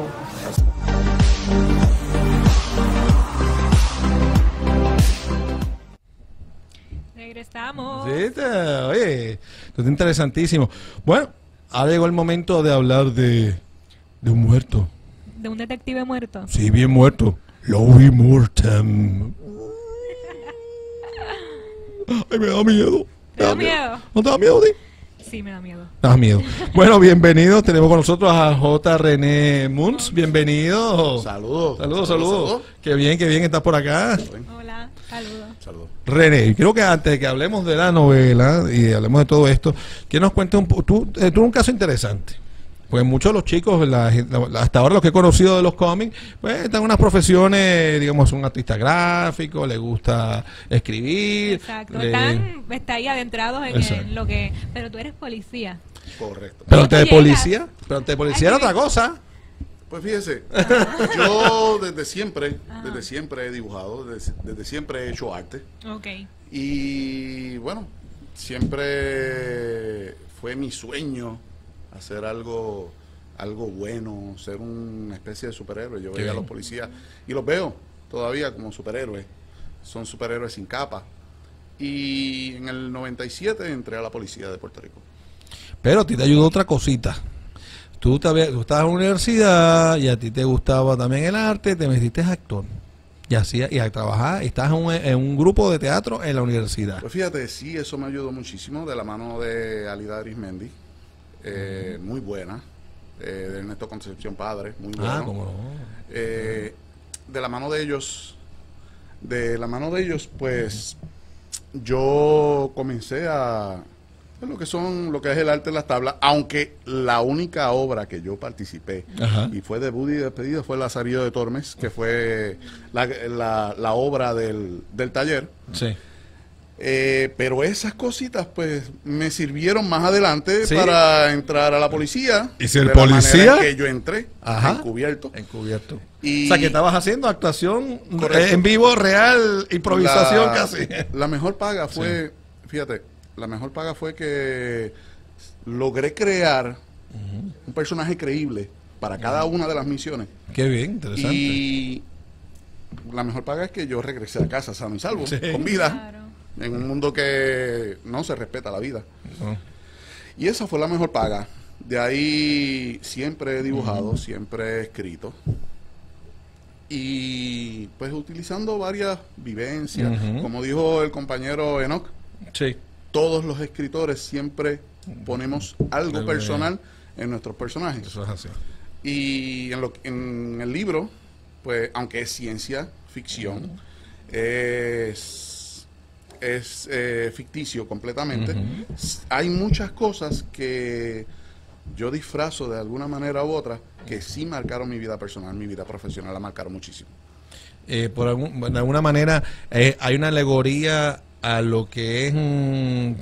Regresamos. Sí, te- oye, esto es interesantísimo. Bueno, ahora llegó el momento de hablar de, de un muerto. De un detective muerto. Sí, bien muerto. Louis Mortem. Ay, me da miedo. ¿Te da miedo? ¿No te da miedo, Di? Sí, me da miedo. Da miedo. Bueno, bienvenidos. Tenemos con nosotros a J. René Munz. Bienvenido. Saludos. Saludos, saludos. Qué bien, qué bien estás por acá. Hola, saludos. Saludos. René, creo que antes de que hablemos de la novela y hablemos de todo esto, que nos cuentes un poco, tú, eh, tú un caso interesante. Pues muchos de los chicos, la- la- hasta ahora los que he conocido de los cómics, pues están en unas profesiones, digamos, un artista gráfico, le gusta escribir. Exacto. le- Están, está ahí adentrados en, lo que... Pero tú eres policía. Correcto. Pero ¿Cómo antes de policía, pero antes de policía era otra cosa. Pues fíjese, yo desde siempre, desde siempre he dibujado, desde, desde siempre he hecho arte. Ok. Y bueno, siempre fue mi sueño hacer algo, algo bueno, ser una especie de superhéroe. Yo veía a los policías y los veo todavía como superhéroes. Son superhéroes sin capa. Y en el 97 entré a la policía de Puerto Rico. Pero a ti te ayudó otra cosita. Tú, te tú estabas en la universidad y a ti te gustaba también el arte, te metiste a actor. Y hacía, y a trabajar, y estás en un, en un grupo de teatro en la universidad. Pues fíjate, sí, eso me ayudó muchísimo de la mano de Alida Arismendi, eh, muy buena, eh, de Ernesto Concepción Padre, muy bueno. Ah, cómo no. Eh, de la mano de ellos, de la mano de ellos, pues yo comencé a lo que son, lo que es el arte de las tablas, aunque la única obra que yo participé Ajá. y fue debut y despedida fue Lazarillo de Tormes, que fue la, la- la obra del, del taller. Sí. Eh, pero esas cositas, pues, me sirvieron más adelante Sí. para entrar a la policía. ¿Y si el de la policía? en que yo entré, Ajá. encubierto. Encubierto. Y- o sea, que estabas haciendo actuación Correcto. eh, en vivo, real, improvisación la, casi. La mejor paga fue, fíjate, la mejor paga fue que logré crear un personaje creíble para cada una de las misiones. Qué bien, interesante. Y la mejor paga es que yo regresé a casa sano y salvo, Sí. con vida, Claro. en un mundo que no se respeta la vida. Oh. Y esa fue la mejor paga. De ahí siempre he dibujado, siempre he escrito. Y pues utilizando varias vivencias. Como dijo el compañero Enoch, Sí. Todos los escritores siempre ponemos algo personal en nuestros personajes. Eso es así. Y en, lo, en el libro, pues aunque es ciencia ficción, es, es eh, ficticio completamente, hay muchas cosas que yo disfrazo de alguna manera u otra que sí marcaron mi vida personal, mi vida profesional la marcaron muchísimo. eh, por algún- de alguna manera eh, hay una alegoría a lo que es mm,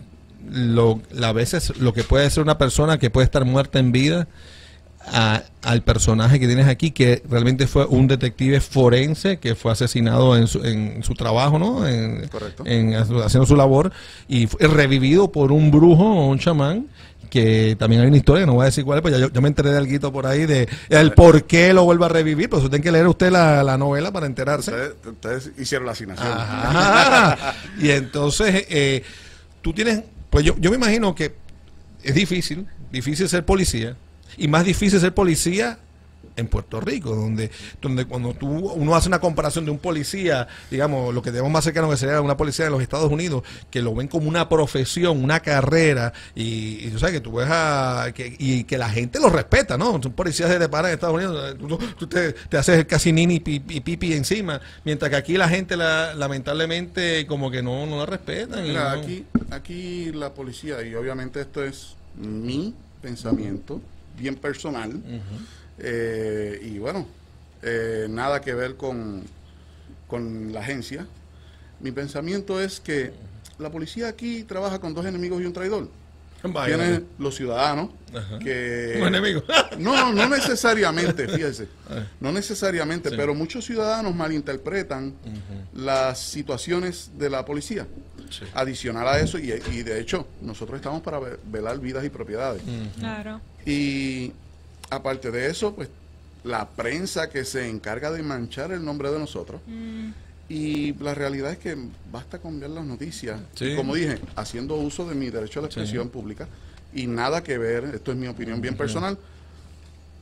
lo, a veces lo que puede ser una persona que puede estar muerta en vida a- al personaje que tienes aquí que realmente fue un detective forense que fue asesinado en su, en su trabajo no en, Correcto. en- haciendo su labor y fue revivido por un brujo o un chamán que también hay una historia, no voy a decir cuál es, pues ya yo, yo me enteré de algo por ahí de el por qué lo vuelve a revivir, pues usted tiene que leer usted la, la novela para enterarse. Ustedes, ustedes hicieron la asignación. Ajá. y entonces, eh, tú tienes, pues yo, yo me imagino que es difícil, difícil ser policía, y más difícil ser policía en Puerto Rico, donde, donde cuando tú, uno hace una comparación de un policía, digamos, lo que tenemos más cercano que sería una policía en los Estados Unidos, que lo ven como una profesión, una carrera, y, y tú sabes que tú ves a, que, y que la gente lo respeta, ¿no? Son policías te paran en Estados Unidos, tú, tú te, te haces casi nini pi- pipi encima, mientras que aquí la gente la, lamentablemente como que no, no la respetan. y Mira, no- aquí, aquí la policía, y obviamente esto es mi pensamiento, bien personal, eh, y bueno, eh, nada que ver con, con la agencia. Mi pensamiento es que la policía aquí trabaja con dos enemigos y un traidor. Vaya, Tienen los ciudadanos Ajá. que... Un enemigo. No, no necesariamente, fíjese. Ah. No necesariamente, Sí. pero muchos ciudadanos malinterpretan las situaciones de la policía. Sí. Adicional a eso, y, y de hecho, nosotros estamos para ve- velar vidas y propiedades. Claro. Y aparte de eso, pues la prensa que se encarga de manchar el nombre de nosotros. Mm, Y la realidad es que basta con ver las noticias. Sí. Y como dije, haciendo uso de mi derecho a la expresión pública y nada que ver, esto es mi opinión bien personal,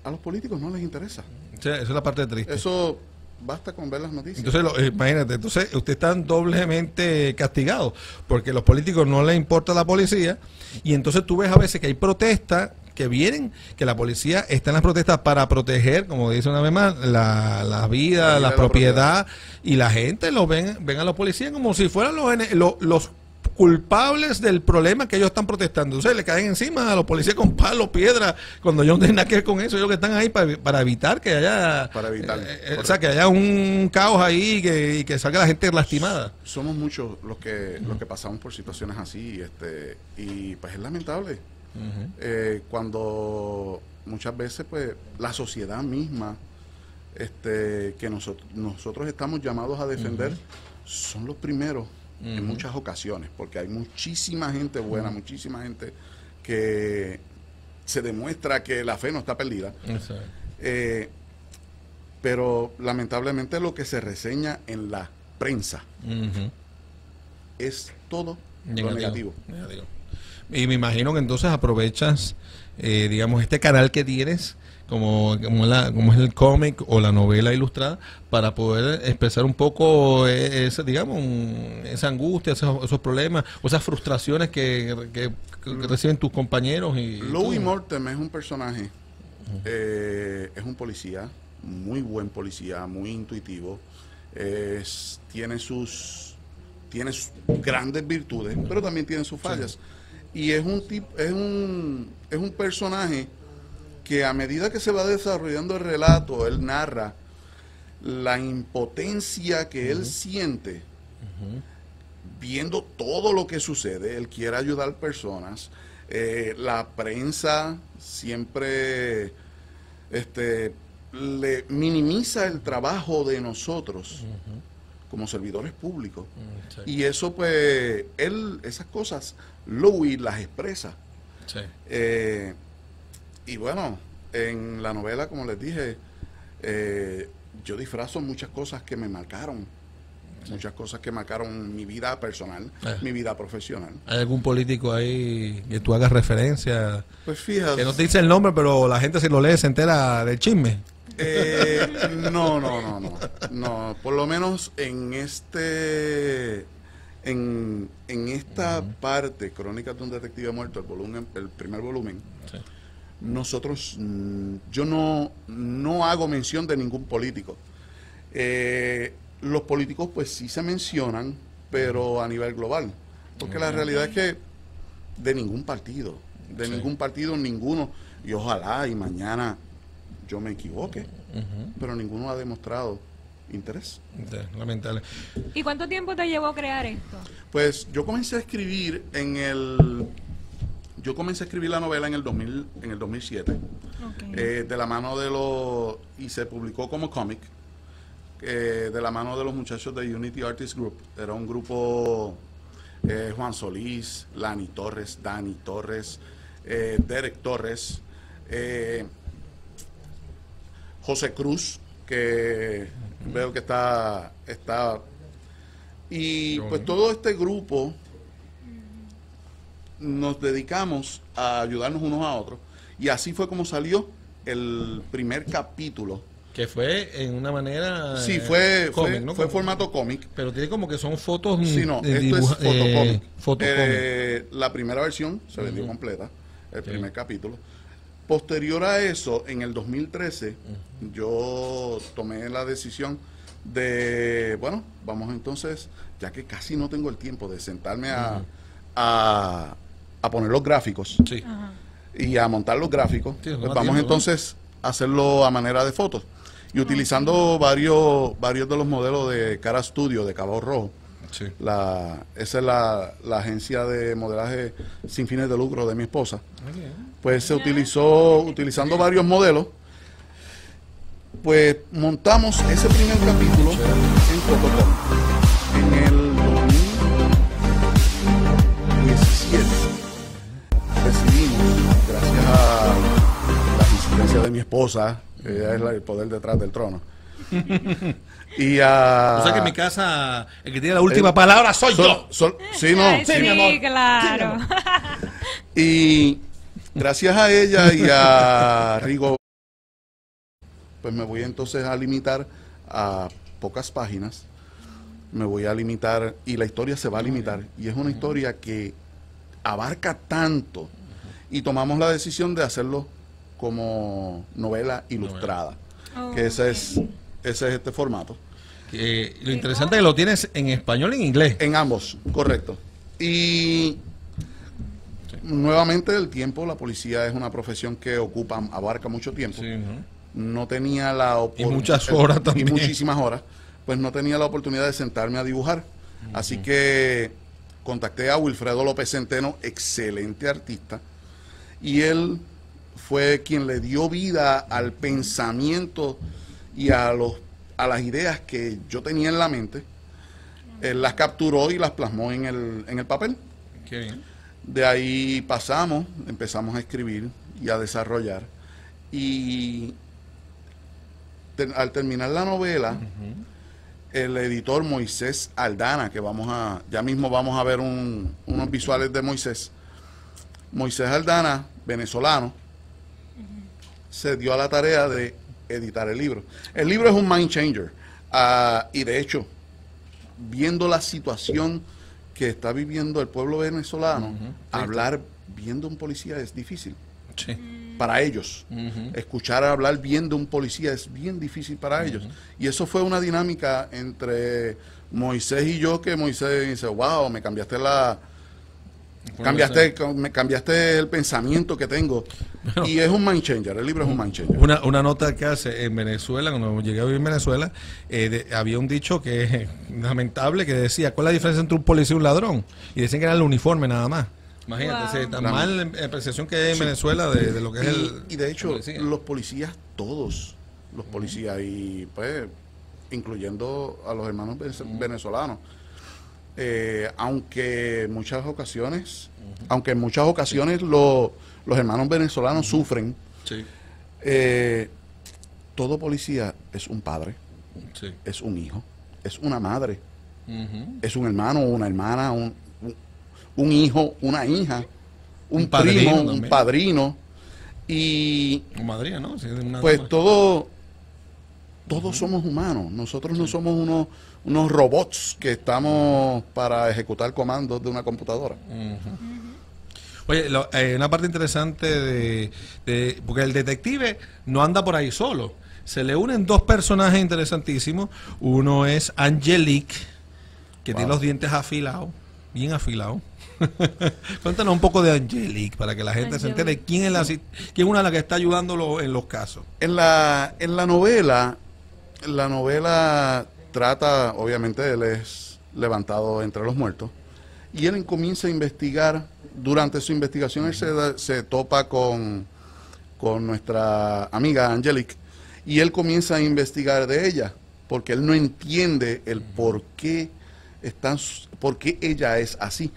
a los políticos no les interesa. Sí, esa es la parte triste. Eso basta con ver las noticias. Entonces, lo- eh, imagínate, entonces usted está doblemente castigado porque los políticos no les importa la policía y entonces tú ves a veces que hay protestas que vienen, que la policía está en las protestas para proteger, como dice una vez más, la, la vida, La la, vida, la propiedad, y la gente lo ven, ven a los policías como si fueran los, los culpables del problema que ellos están protestando. Entonces le caen encima a los policías con palos, piedras, cuando ellos no tienen nada que ver con eso, ellos que están ahí para, para evitar que haya Para evitar, eh, eh, o sea, que haya un caos ahí y que, y que salga la gente lastimada. somos muchos los que los que pasamos por situaciones así este y pues es lamentable Eh, cuando muchas veces pues la sociedad misma este que nosotros nosotros estamos llamados a defender son los primeros en muchas ocasiones porque hay muchísima gente buena muchísima gente que se demuestra que la fe no está perdida. Eh, pero lamentablemente lo que se reseña en la prensa es todo lo negativo. negativo. Y me imagino que entonces aprovechas, eh, digamos, este canal que tienes, como, como, la, como es el cómic o la novela ilustrada, para poder expresar un poco eh, ese, digamos, esa angustia, esos, esos problemas, o esas frustraciones que, que- que reciben tus compañeros. y Louis tú. Mortem es un personaje, eh, es un policía, muy buen policía, muy intuitivo, es- tiene sus tiene sus grandes virtudes, pero también tiene sus fallas. Y es un tipo, es un, es un personaje que a medida que se va desarrollando el relato, él narra la impotencia que él siente viendo todo lo que sucede, él quiere ayudar personas. Eh, la prensa siempre este, le minimiza el trabajo de nosotros como servidores públicos. Mm, sí, Y eso, pues, él, esas cosas, Louis las expresa. sí. Eh, y bueno, en la novela, como les dije, eh, yo disfrazo muchas cosas que me marcaron. Muchas cosas que marcaron mi vida personal, Eh. mi vida profesional. ¿Hay algún político ahí que tú hagas referencia? Pues fíjate. Que no te dice el nombre, pero la gente si lo lee se entera del chisme. Eh, no, no, no, no. No, por lo menos en este. En, en esta parte, Crónicas de un Detective Muerto, el, volumen, el primer volumen, Sí. nosotros, mm, yo no, no hago mención de ningún político. Eh, los políticos pues sí se mencionan, pero a nivel global. Porque la realidad es que de ningún partido, de Sí. ningún partido, ninguno, y ojalá y mañana yo me equivoque, pero ninguno ha demostrado interés. Sí, Lamentable. ¿Y cuánto tiempo te llevó crear esto? Pues yo comencé a escribir en el... Yo comencé a escribir la novela en el 2000, en el 2007. Ok. eh, de la mano de los y se publicó como cómic eh, de la mano de los muchachos de Unity Artist Group era un grupo eh, Juan Solís Lani Torres Dani Torres eh, Derek Torres eh, José Cruz que veo que está está y pues todo este grupo nos dedicamos a ayudarnos unos a otros. Y así fue como salió el primer capítulo. Que fue en una manera. Sí, eh, fue, cómic, fue, ¿no? fue formato cómic. Pero tiene como que son fotos. mm, Sí, no, esto es dibuja- eh, fotocómic. fotocómic. Eh, la primera versión se vendió completa, el primer capítulo. Posterior a eso, en el 2013, yo tomé la decisión de, bueno, vamos entonces, ya que casi no tengo el tiempo de sentarme a, a, a poner los gráficos Sí. Y a montar los gráficos, Sí, pues vamos entonces a hacerlo a manera de fotos. Y utilizando varios, varios de los modelos de Cara Studio de Cabo Rojo. Sí. La, esa es la, la agencia de modelaje sin fines de lucro de mi esposa. Pues se utilizó, utilizando varios modelos, pues montamos ese primer capítulo en. En el 2017 decidimos, gracias a la insistencia de mi esposa, ella es la- el poder detrás del trono, y a... O sea que en mi casa, el que tiene la última palabra soy Sol- yo. sol- sí, no. Ay, sí, sí, mi amor. claro. Y gracias a ella y a Rigo, pues me voy entonces a limitar a pocas páginas. Me voy a limitar y la historia se va a limitar. Y es una historia que abarca tanto y tomamos la decisión de hacerlo como novela ilustrada, que ese es, ese es este formato. Lo interesante es que lo tienes en español y en inglés. En ambos, correcto. Y nuevamente el tiempo, la policía es una profesión que ocupa, abarca mucho tiempo. Sí, ¿no? No tenía la opor- Y muchas horas también. Y muchísimas horas. Pues no tenía la oportunidad de sentarme a dibujar. Así que contacté a Wilfredo López Centeno, excelente artista. Y él fue quien le dio vida al pensamiento y a los a las ideas que yo tenía en la mente. Él las capturó y las plasmó en el, en el papel. Qué bien. De ahí pasamos, empezamos a escribir y a desarrollar. Y al terminar la novela, el editor Moisés Aldana, que vamos a, ya mismo vamos a ver un- unos visuales de Moisés. Moisés Aldana, venezolano, se dio a la tarea de editar el libro. El libro es un mind changer. ah, y de hecho, viendo la situación que está viviendo el pueblo venezolano, hablar viendo un policía es difícil Sí. para ellos. Escuchar hablar bien de un policía es bien difícil para ellos. Y eso fue una dinámica entre Moisés y yo que Moisés dice, wow, me cambiaste la... Cambiaste, me cambiaste el pensamiento que tengo. Y es un mind changer, el libro es un mind changer. Una, una nota que hace en Venezuela, cuando llegué a vivir en Venezuela, eh, de- había un dicho que es lamentable que decía, ¿cuál es la diferencia entre un policía y un ladrón? Y decían que era el uniforme nada más. Imagínate, Wow. tan La- mal apreciación que hay en Venezuela de, de lo que es el... y, y de hecho, policía. los policías, todos los policías, y pues, incluyendo a los hermanos venez- venezolanos, eh, aunque en muchas ocasiones, aunque en muchas ocasiones lo- los hermanos venezolanos sufren, Sí, eh, todo policía es un padre, sí. es un hijo, es una madre, es un hermano, una hermana, un, un- un hijo, una hija, un, Un padrino primo, un padrino. Y ¿no? Sí, pues todo, todos somos humanos. Nosotros no somos unos, unos robots que estamos para ejecutar comandos de una computadora. Oye, lo- eh, una parte interesante de, de- Porque el detective no anda por ahí solo. Se le unen dos personajes interesantísimos. Uno es Angelique, que tiene los dientes afilados, bien afilados. Cuéntanos un poco de Angelique para que la gente se entere quién es, la, quién es una de las que está ayudándolo en los casos. En la, en la novela, la novela trata, obviamente él es levantado entre los muertos, y él comienza a investigar, durante su investigación él se, da- se topa con, con nuestra amiga Angelique, y él comienza a investigar de ella, porque él no entiende el por qué, están, por qué ella es así.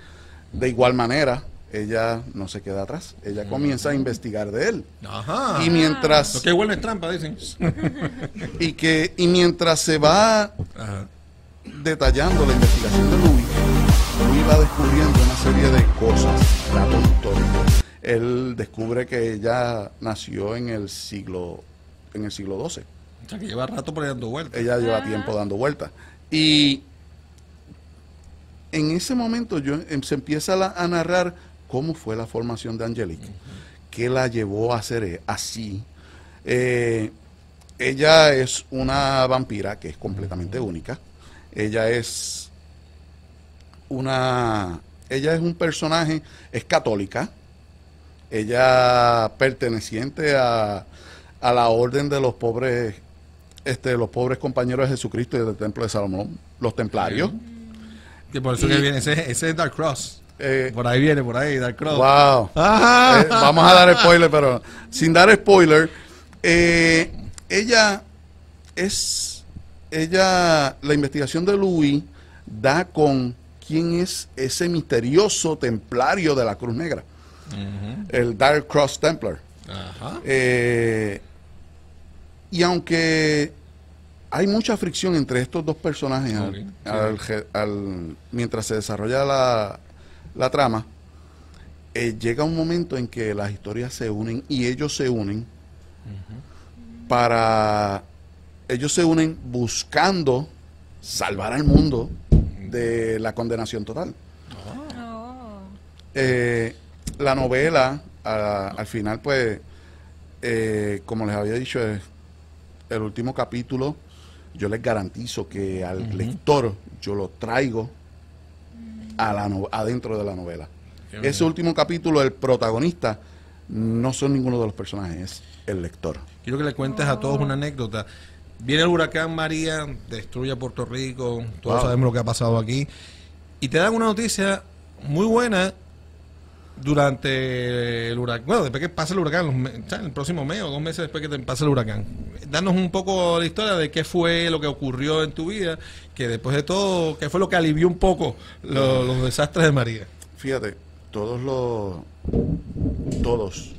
De igual manera, ella no se queda atrás, ella comienza a investigar de él. Ajá. Y mientras Lo que bueno es trampa, dicen. y que y mientras se va Ajá. detallando la investigación de Louis, Louis va descubriendo una serie de cosas, datos históricos. Él descubre que ella nació en el siglo en el siglo XII. O sea, que lleva rato por ahí dando vueltas. Ella lleva tiempo dando vueltas. Y en ese momento yo, em- se empieza la- a narrar cómo fue la formación de Angelique, qué la llevó a ser eh, así. Eh, ella es una vampira que es completamente única. Ella es una, ella es un personaje, es católica. Ella perteneciente a, a la orden de los pobres, este, los pobres compañeros de Jesucristo y del templo de Salomón, los templarios. Que por eso Y- que viene, ese, ese es Dark Cross. Eh, Por ahí viene, por ahí, Dark Cross. Wow. Eh, vamos a dar spoiler, pero sin dar spoiler, eh, ella es, ella, la investigación de Louis da con quién es ese misterioso templario de la Cruz Negra, el Dark Cross Templar. Ajá. Y aunque hay mucha fricción entre estos dos personajes al- al al- mientras se desarrolla la, la trama, eh, llega un momento en que las historias se unen y ellos se unen para... Ellos se unen buscando salvar al mundo de la condenación total. Oh. Eh, la novela a- al final, pues, eh, como les había dicho, es el último capítulo, yo les garantizo que al lector yo lo traigo a la no- adentro de la novela. Ese último capítulo, el protagonista no son ninguno de los personajes, es el lector. Quiero que le cuentes a todos una anécdota. Viene el huracán María, destruye a Puerto Rico, todos Wow. sabemos lo que ha pasado aquí, y te dan una noticia muy buena durante el huracán. Bueno, después que pasa el huracán, el próximo mes o dos meses después que pase el huracán. Danos un poco la historia de qué fue lo que ocurrió en tu vida, que después de todo, qué fue lo que alivió un poco lo- los desastres de María. Fíjate, todos los todos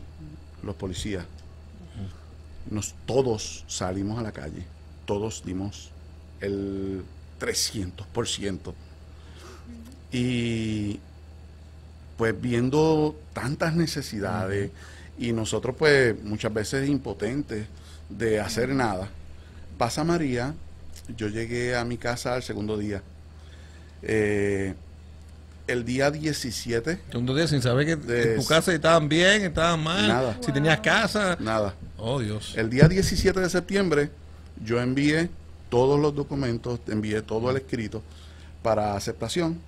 los policías nos todos salimos a la calle, todos dimos el 300%. Y pues viendo tantas necesidades y nosotros pues muchas veces impotentes de hacer nada. Pasa María, yo llegué a mi casa al segundo día. Eh, el día 17, Segundo día sin saber que De- en tu casa estaban bien, estaban mal, Nada. si tenías casa. nada. Oh, Dios. El día 17 de septiembre yo envié todos los documentos, envié todo el escrito para aceptación.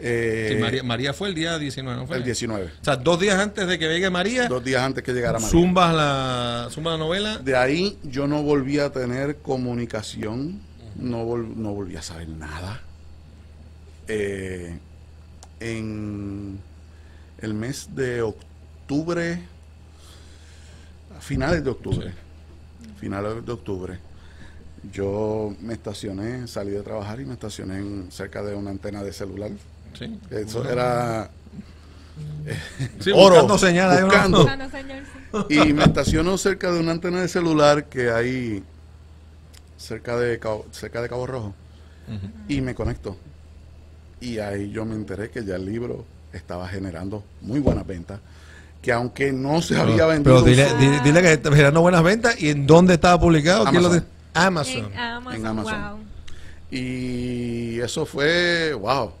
Eh, Sí, María, María fue el día 19, ¿no fue? el 19, O sea, dos días antes de que llegue María, dos días antes que llegara María. zumbas la, zumbas la novela. De ahí yo no volví a tener comunicación, no, vol- no volví a saber nada. Eh, en el mes de octubre, a finales de octubre, finales de octubre, yo me estacioné, salí de trabajar y me estacioné en- cerca de una antena de celular. Sí. Eso era Sí, oro, buscando. Y me estaciono cerca de una antena de celular que hay cerca de Cabo, cerca de Cabo Rojo. Y me conecto. Y ahí yo me enteré que ya el libro estaba generando muy buenas ventas. Que aunque no se había vendido. Pero dile, dile, dile que está generando buenas ventas y en dónde estaba publicado. Amazon. En Amazon, En Amazon. wow. Y eso fue, wow.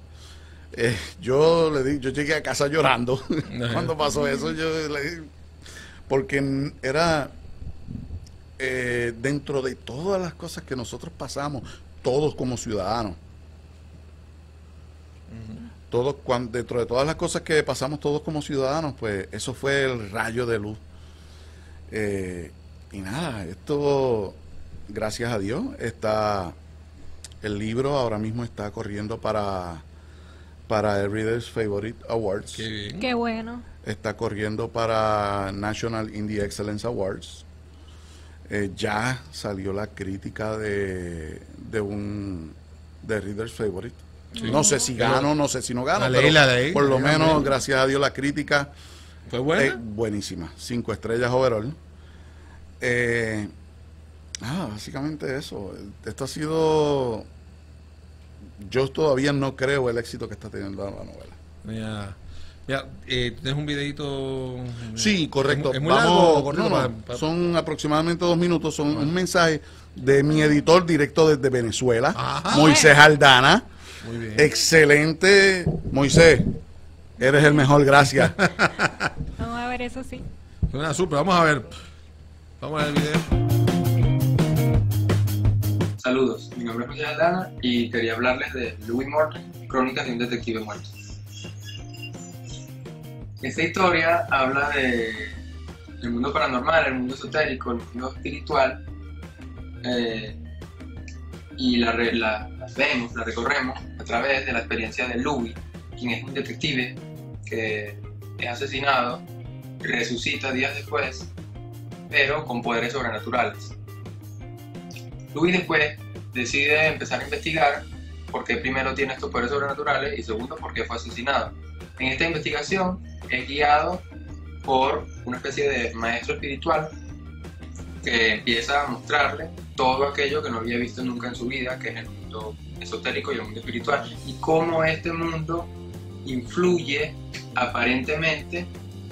Eh, yo le di, yo llegué a casa llorando cuando pasó eso. Yo le di- porque era eh, dentro de todas las cosas que nosotros pasamos, todos como ciudadanos. Todos, cuan- dentro de todas las cosas que pasamos todos como ciudadanos, pues eso fue el rayo de luz. Eh, y nada, esto, gracias a Dios, está el libro ahora mismo está corriendo para, para el Reader's Favorite Awards. Qué bien. Qué bueno. Está corriendo para National Indie Excellence Awards. Eh, ya salió la crítica de, de un de Reader's Favorite. No sé si gano, no sé si no gano, La pero la leí. por lo menos, gracias a Dios, la crítica ¿Fue buena? buenísima. Cinco estrellas overall. Eh, ah, básicamente eso. Esto ha sido. Yo todavía no creo el éxito que está teniendo la novela. Mira, mira, eh, tienes un videito. Sí, correcto. ¿Es, es muy Vamos- largo o cortito no, no, para- para- son aproximadamente dos minutos. Son un mensaje de mi editor directo desde Venezuela, Ajá. Moisés Aldana. Muy bien. Excelente. Moisés, eres el mejor, gracias. Vamos a ver eso sí. Suena súper. Vamos a ver. Vamos a ver el video. Saludos, mi nombre es José Aldana y quería hablarles de Louis Morton, Crónicas de un detective muerto. Esta historia habla de el mundo paranormal, el mundo esotérico, el mundo espiritual eh, y la, la- vemos, la recorremos a través de la experiencia de Louis, quien es un detective que es asesinado, resucita días después, pero con poderes sobrenaturales. Louis después decide empezar a investigar por qué primero tiene estos poderes sobrenaturales y segundo por qué fue asesinado. En esta investigación es guiado por una especie de maestro espiritual que empieza a mostrarle todo aquello que no había visto nunca en su vida, que es el mundo esotérico y el mundo espiritual, y cómo este mundo influye aparentemente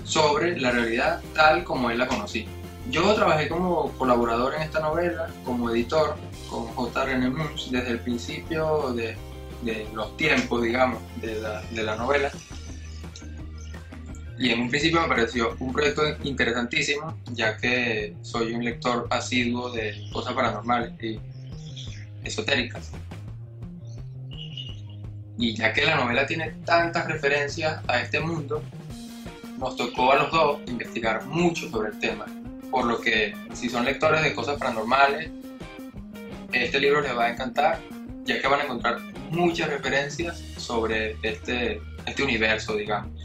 sobre la realidad tal como él la conocía. Yo trabajé como colaborador en esta novela, como editor, con J. René Munch, desde el principio de, de los tiempos, digamos, de la, de la novela. Y en un principio me pareció un proyecto interesantísimo, ya que soy un lector asiduo de cosas paranormales y esotéricas. Y ya que la novela tiene tantas referencias a este mundo, nos tocó a los dos investigar mucho sobre el tema. Por lo que si son lectores de cosas paranormales, este libro les va a encantar, ya que van a encontrar muchas referencias sobre este, este universo, digamos.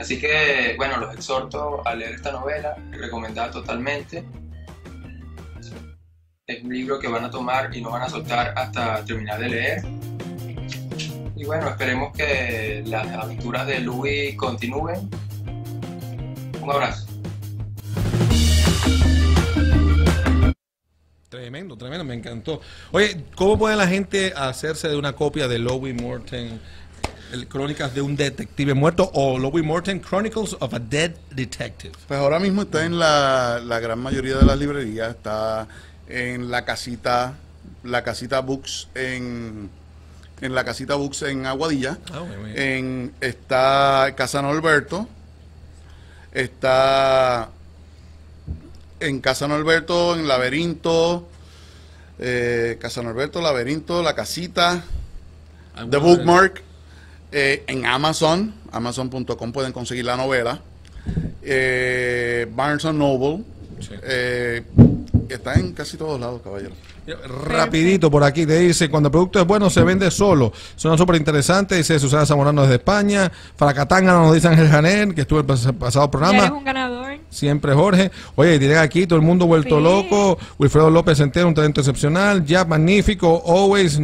Así que, bueno, los exhorto a leer esta novela, recomendada totalmente. Es un libro que van a tomar y no van a soltar hasta terminar de leer. Y bueno, esperemos que las aventuras de Louis continúen. Un abrazo. Tremendo, tremendo, me encantó. Oye, ¿cómo puede la gente hacerse de una copia de Louis Morton, el Crónicas de un detective muerto o Louis Morton Chronicles of a Dead Detective? Pues ahora mismo está en la, la gran mayoría de las librerías, está en la casita, la casita Books en, en la casita Books en Aguadilla, Ah, en, está Casa Norberto, está en Casa Norberto, en Laberinto, eh, Casa Norberto, Laberinto, La Casita, The Bookmark, eh, en Amazon, amazon.com pueden conseguir la novela, eh, Barnes Noble, Sí. eh, está en casi todos lados, caballero. Rapidito por aquí te dice, cuando el producto es bueno se vende solo. Suena súper interesante, dice Susana Zamorano desde España. Fracatanga nos dice Ángel Janer, que estuvo el pas- pasado Ya programa. eres un ganador. Siempre Jorge. Oye, diré aquí, todo el mundo vuelto Sí. loco. Wilfredo López entero, un talento excepcional. Ya, magnífico. Always.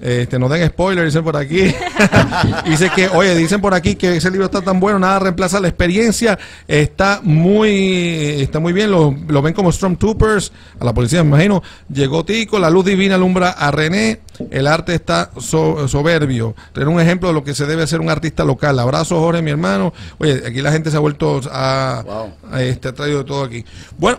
Este, nos den spoiler, dicen por aquí. dice que, oye, dicen por aquí que ese libro está tan bueno, nada reemplaza la experiencia. Está muy, está muy bien. Lo, lo ven como Stormtroopers, a la policía, me imagino. Llegó Tico, la luz divina alumbra a René. El arte está so- soberbio. Tener un ejemplo de lo que se debe hacer un artista local. Abrazo, Jorge, mi hermano. Oye, aquí la gente se ha vuelto a, Wow. a este, ha traído de todo aquí. Bueno,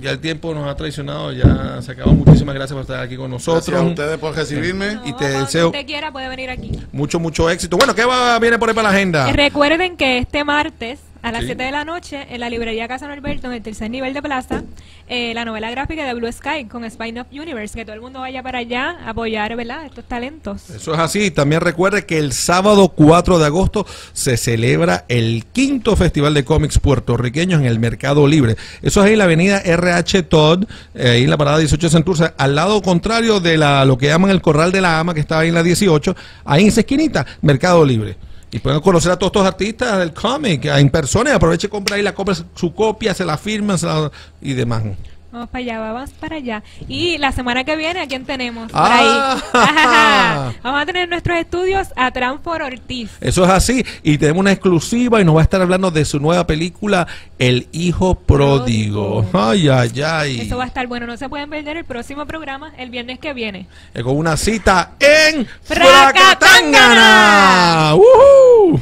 ya el tiempo nos ha traicionado, ya se acabó. Muchísimas gracias por estar aquí con nosotros. Gracias a ustedes por recibirme. No, Y te deseo- usted quiera puede venir aquí. Mucho, mucho éxito. Bueno, ¿qué va, viene por ahí para la agenda? Recuerden que este martes a las Sí. 7 de la noche en la librería Casa Norberto, en el tercer nivel de plaza, eh, la novela gráfica de Blue Sky con Spine of Universe. Que todo el mundo vaya para allá a apoyar ¿verdad? estos talentos. Eso es así. También recuerde que el sábado 4 de agosto se celebra el quinto Festival de Cómics Puertorriqueños en el Mercado Libre. Eso es ahí en la avenida RH Todd, eh, ahí en la parada 18 de Santurce, al lado contrario de la lo que llaman el Corral de la Ama, que está ahí en la 18, ahí en esa esquinita, Mercado Libre. Y pueden conocer a todos estos artistas del cómic en persona y aproveche y compra ahí la compra su copia, se la firman se la- y demás. Vamos para allá, vamos para allá. Y la semana que viene, ¿a quién tenemos? Por Ah. ahí. vamos a tener nuestros estudios a Transfor Ortiz. Eso es así. Y tenemos una exclusiva y nos va a estar hablando de su nueva película, El Hijo Pródigo. Ay, ay, ay. Eso va a estar bueno. No se pueden perder el próximo programa el viernes que viene. Con una cita en Fracatangana. ¡Woohoo!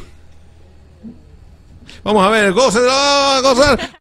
Vamos a ver, a gozar.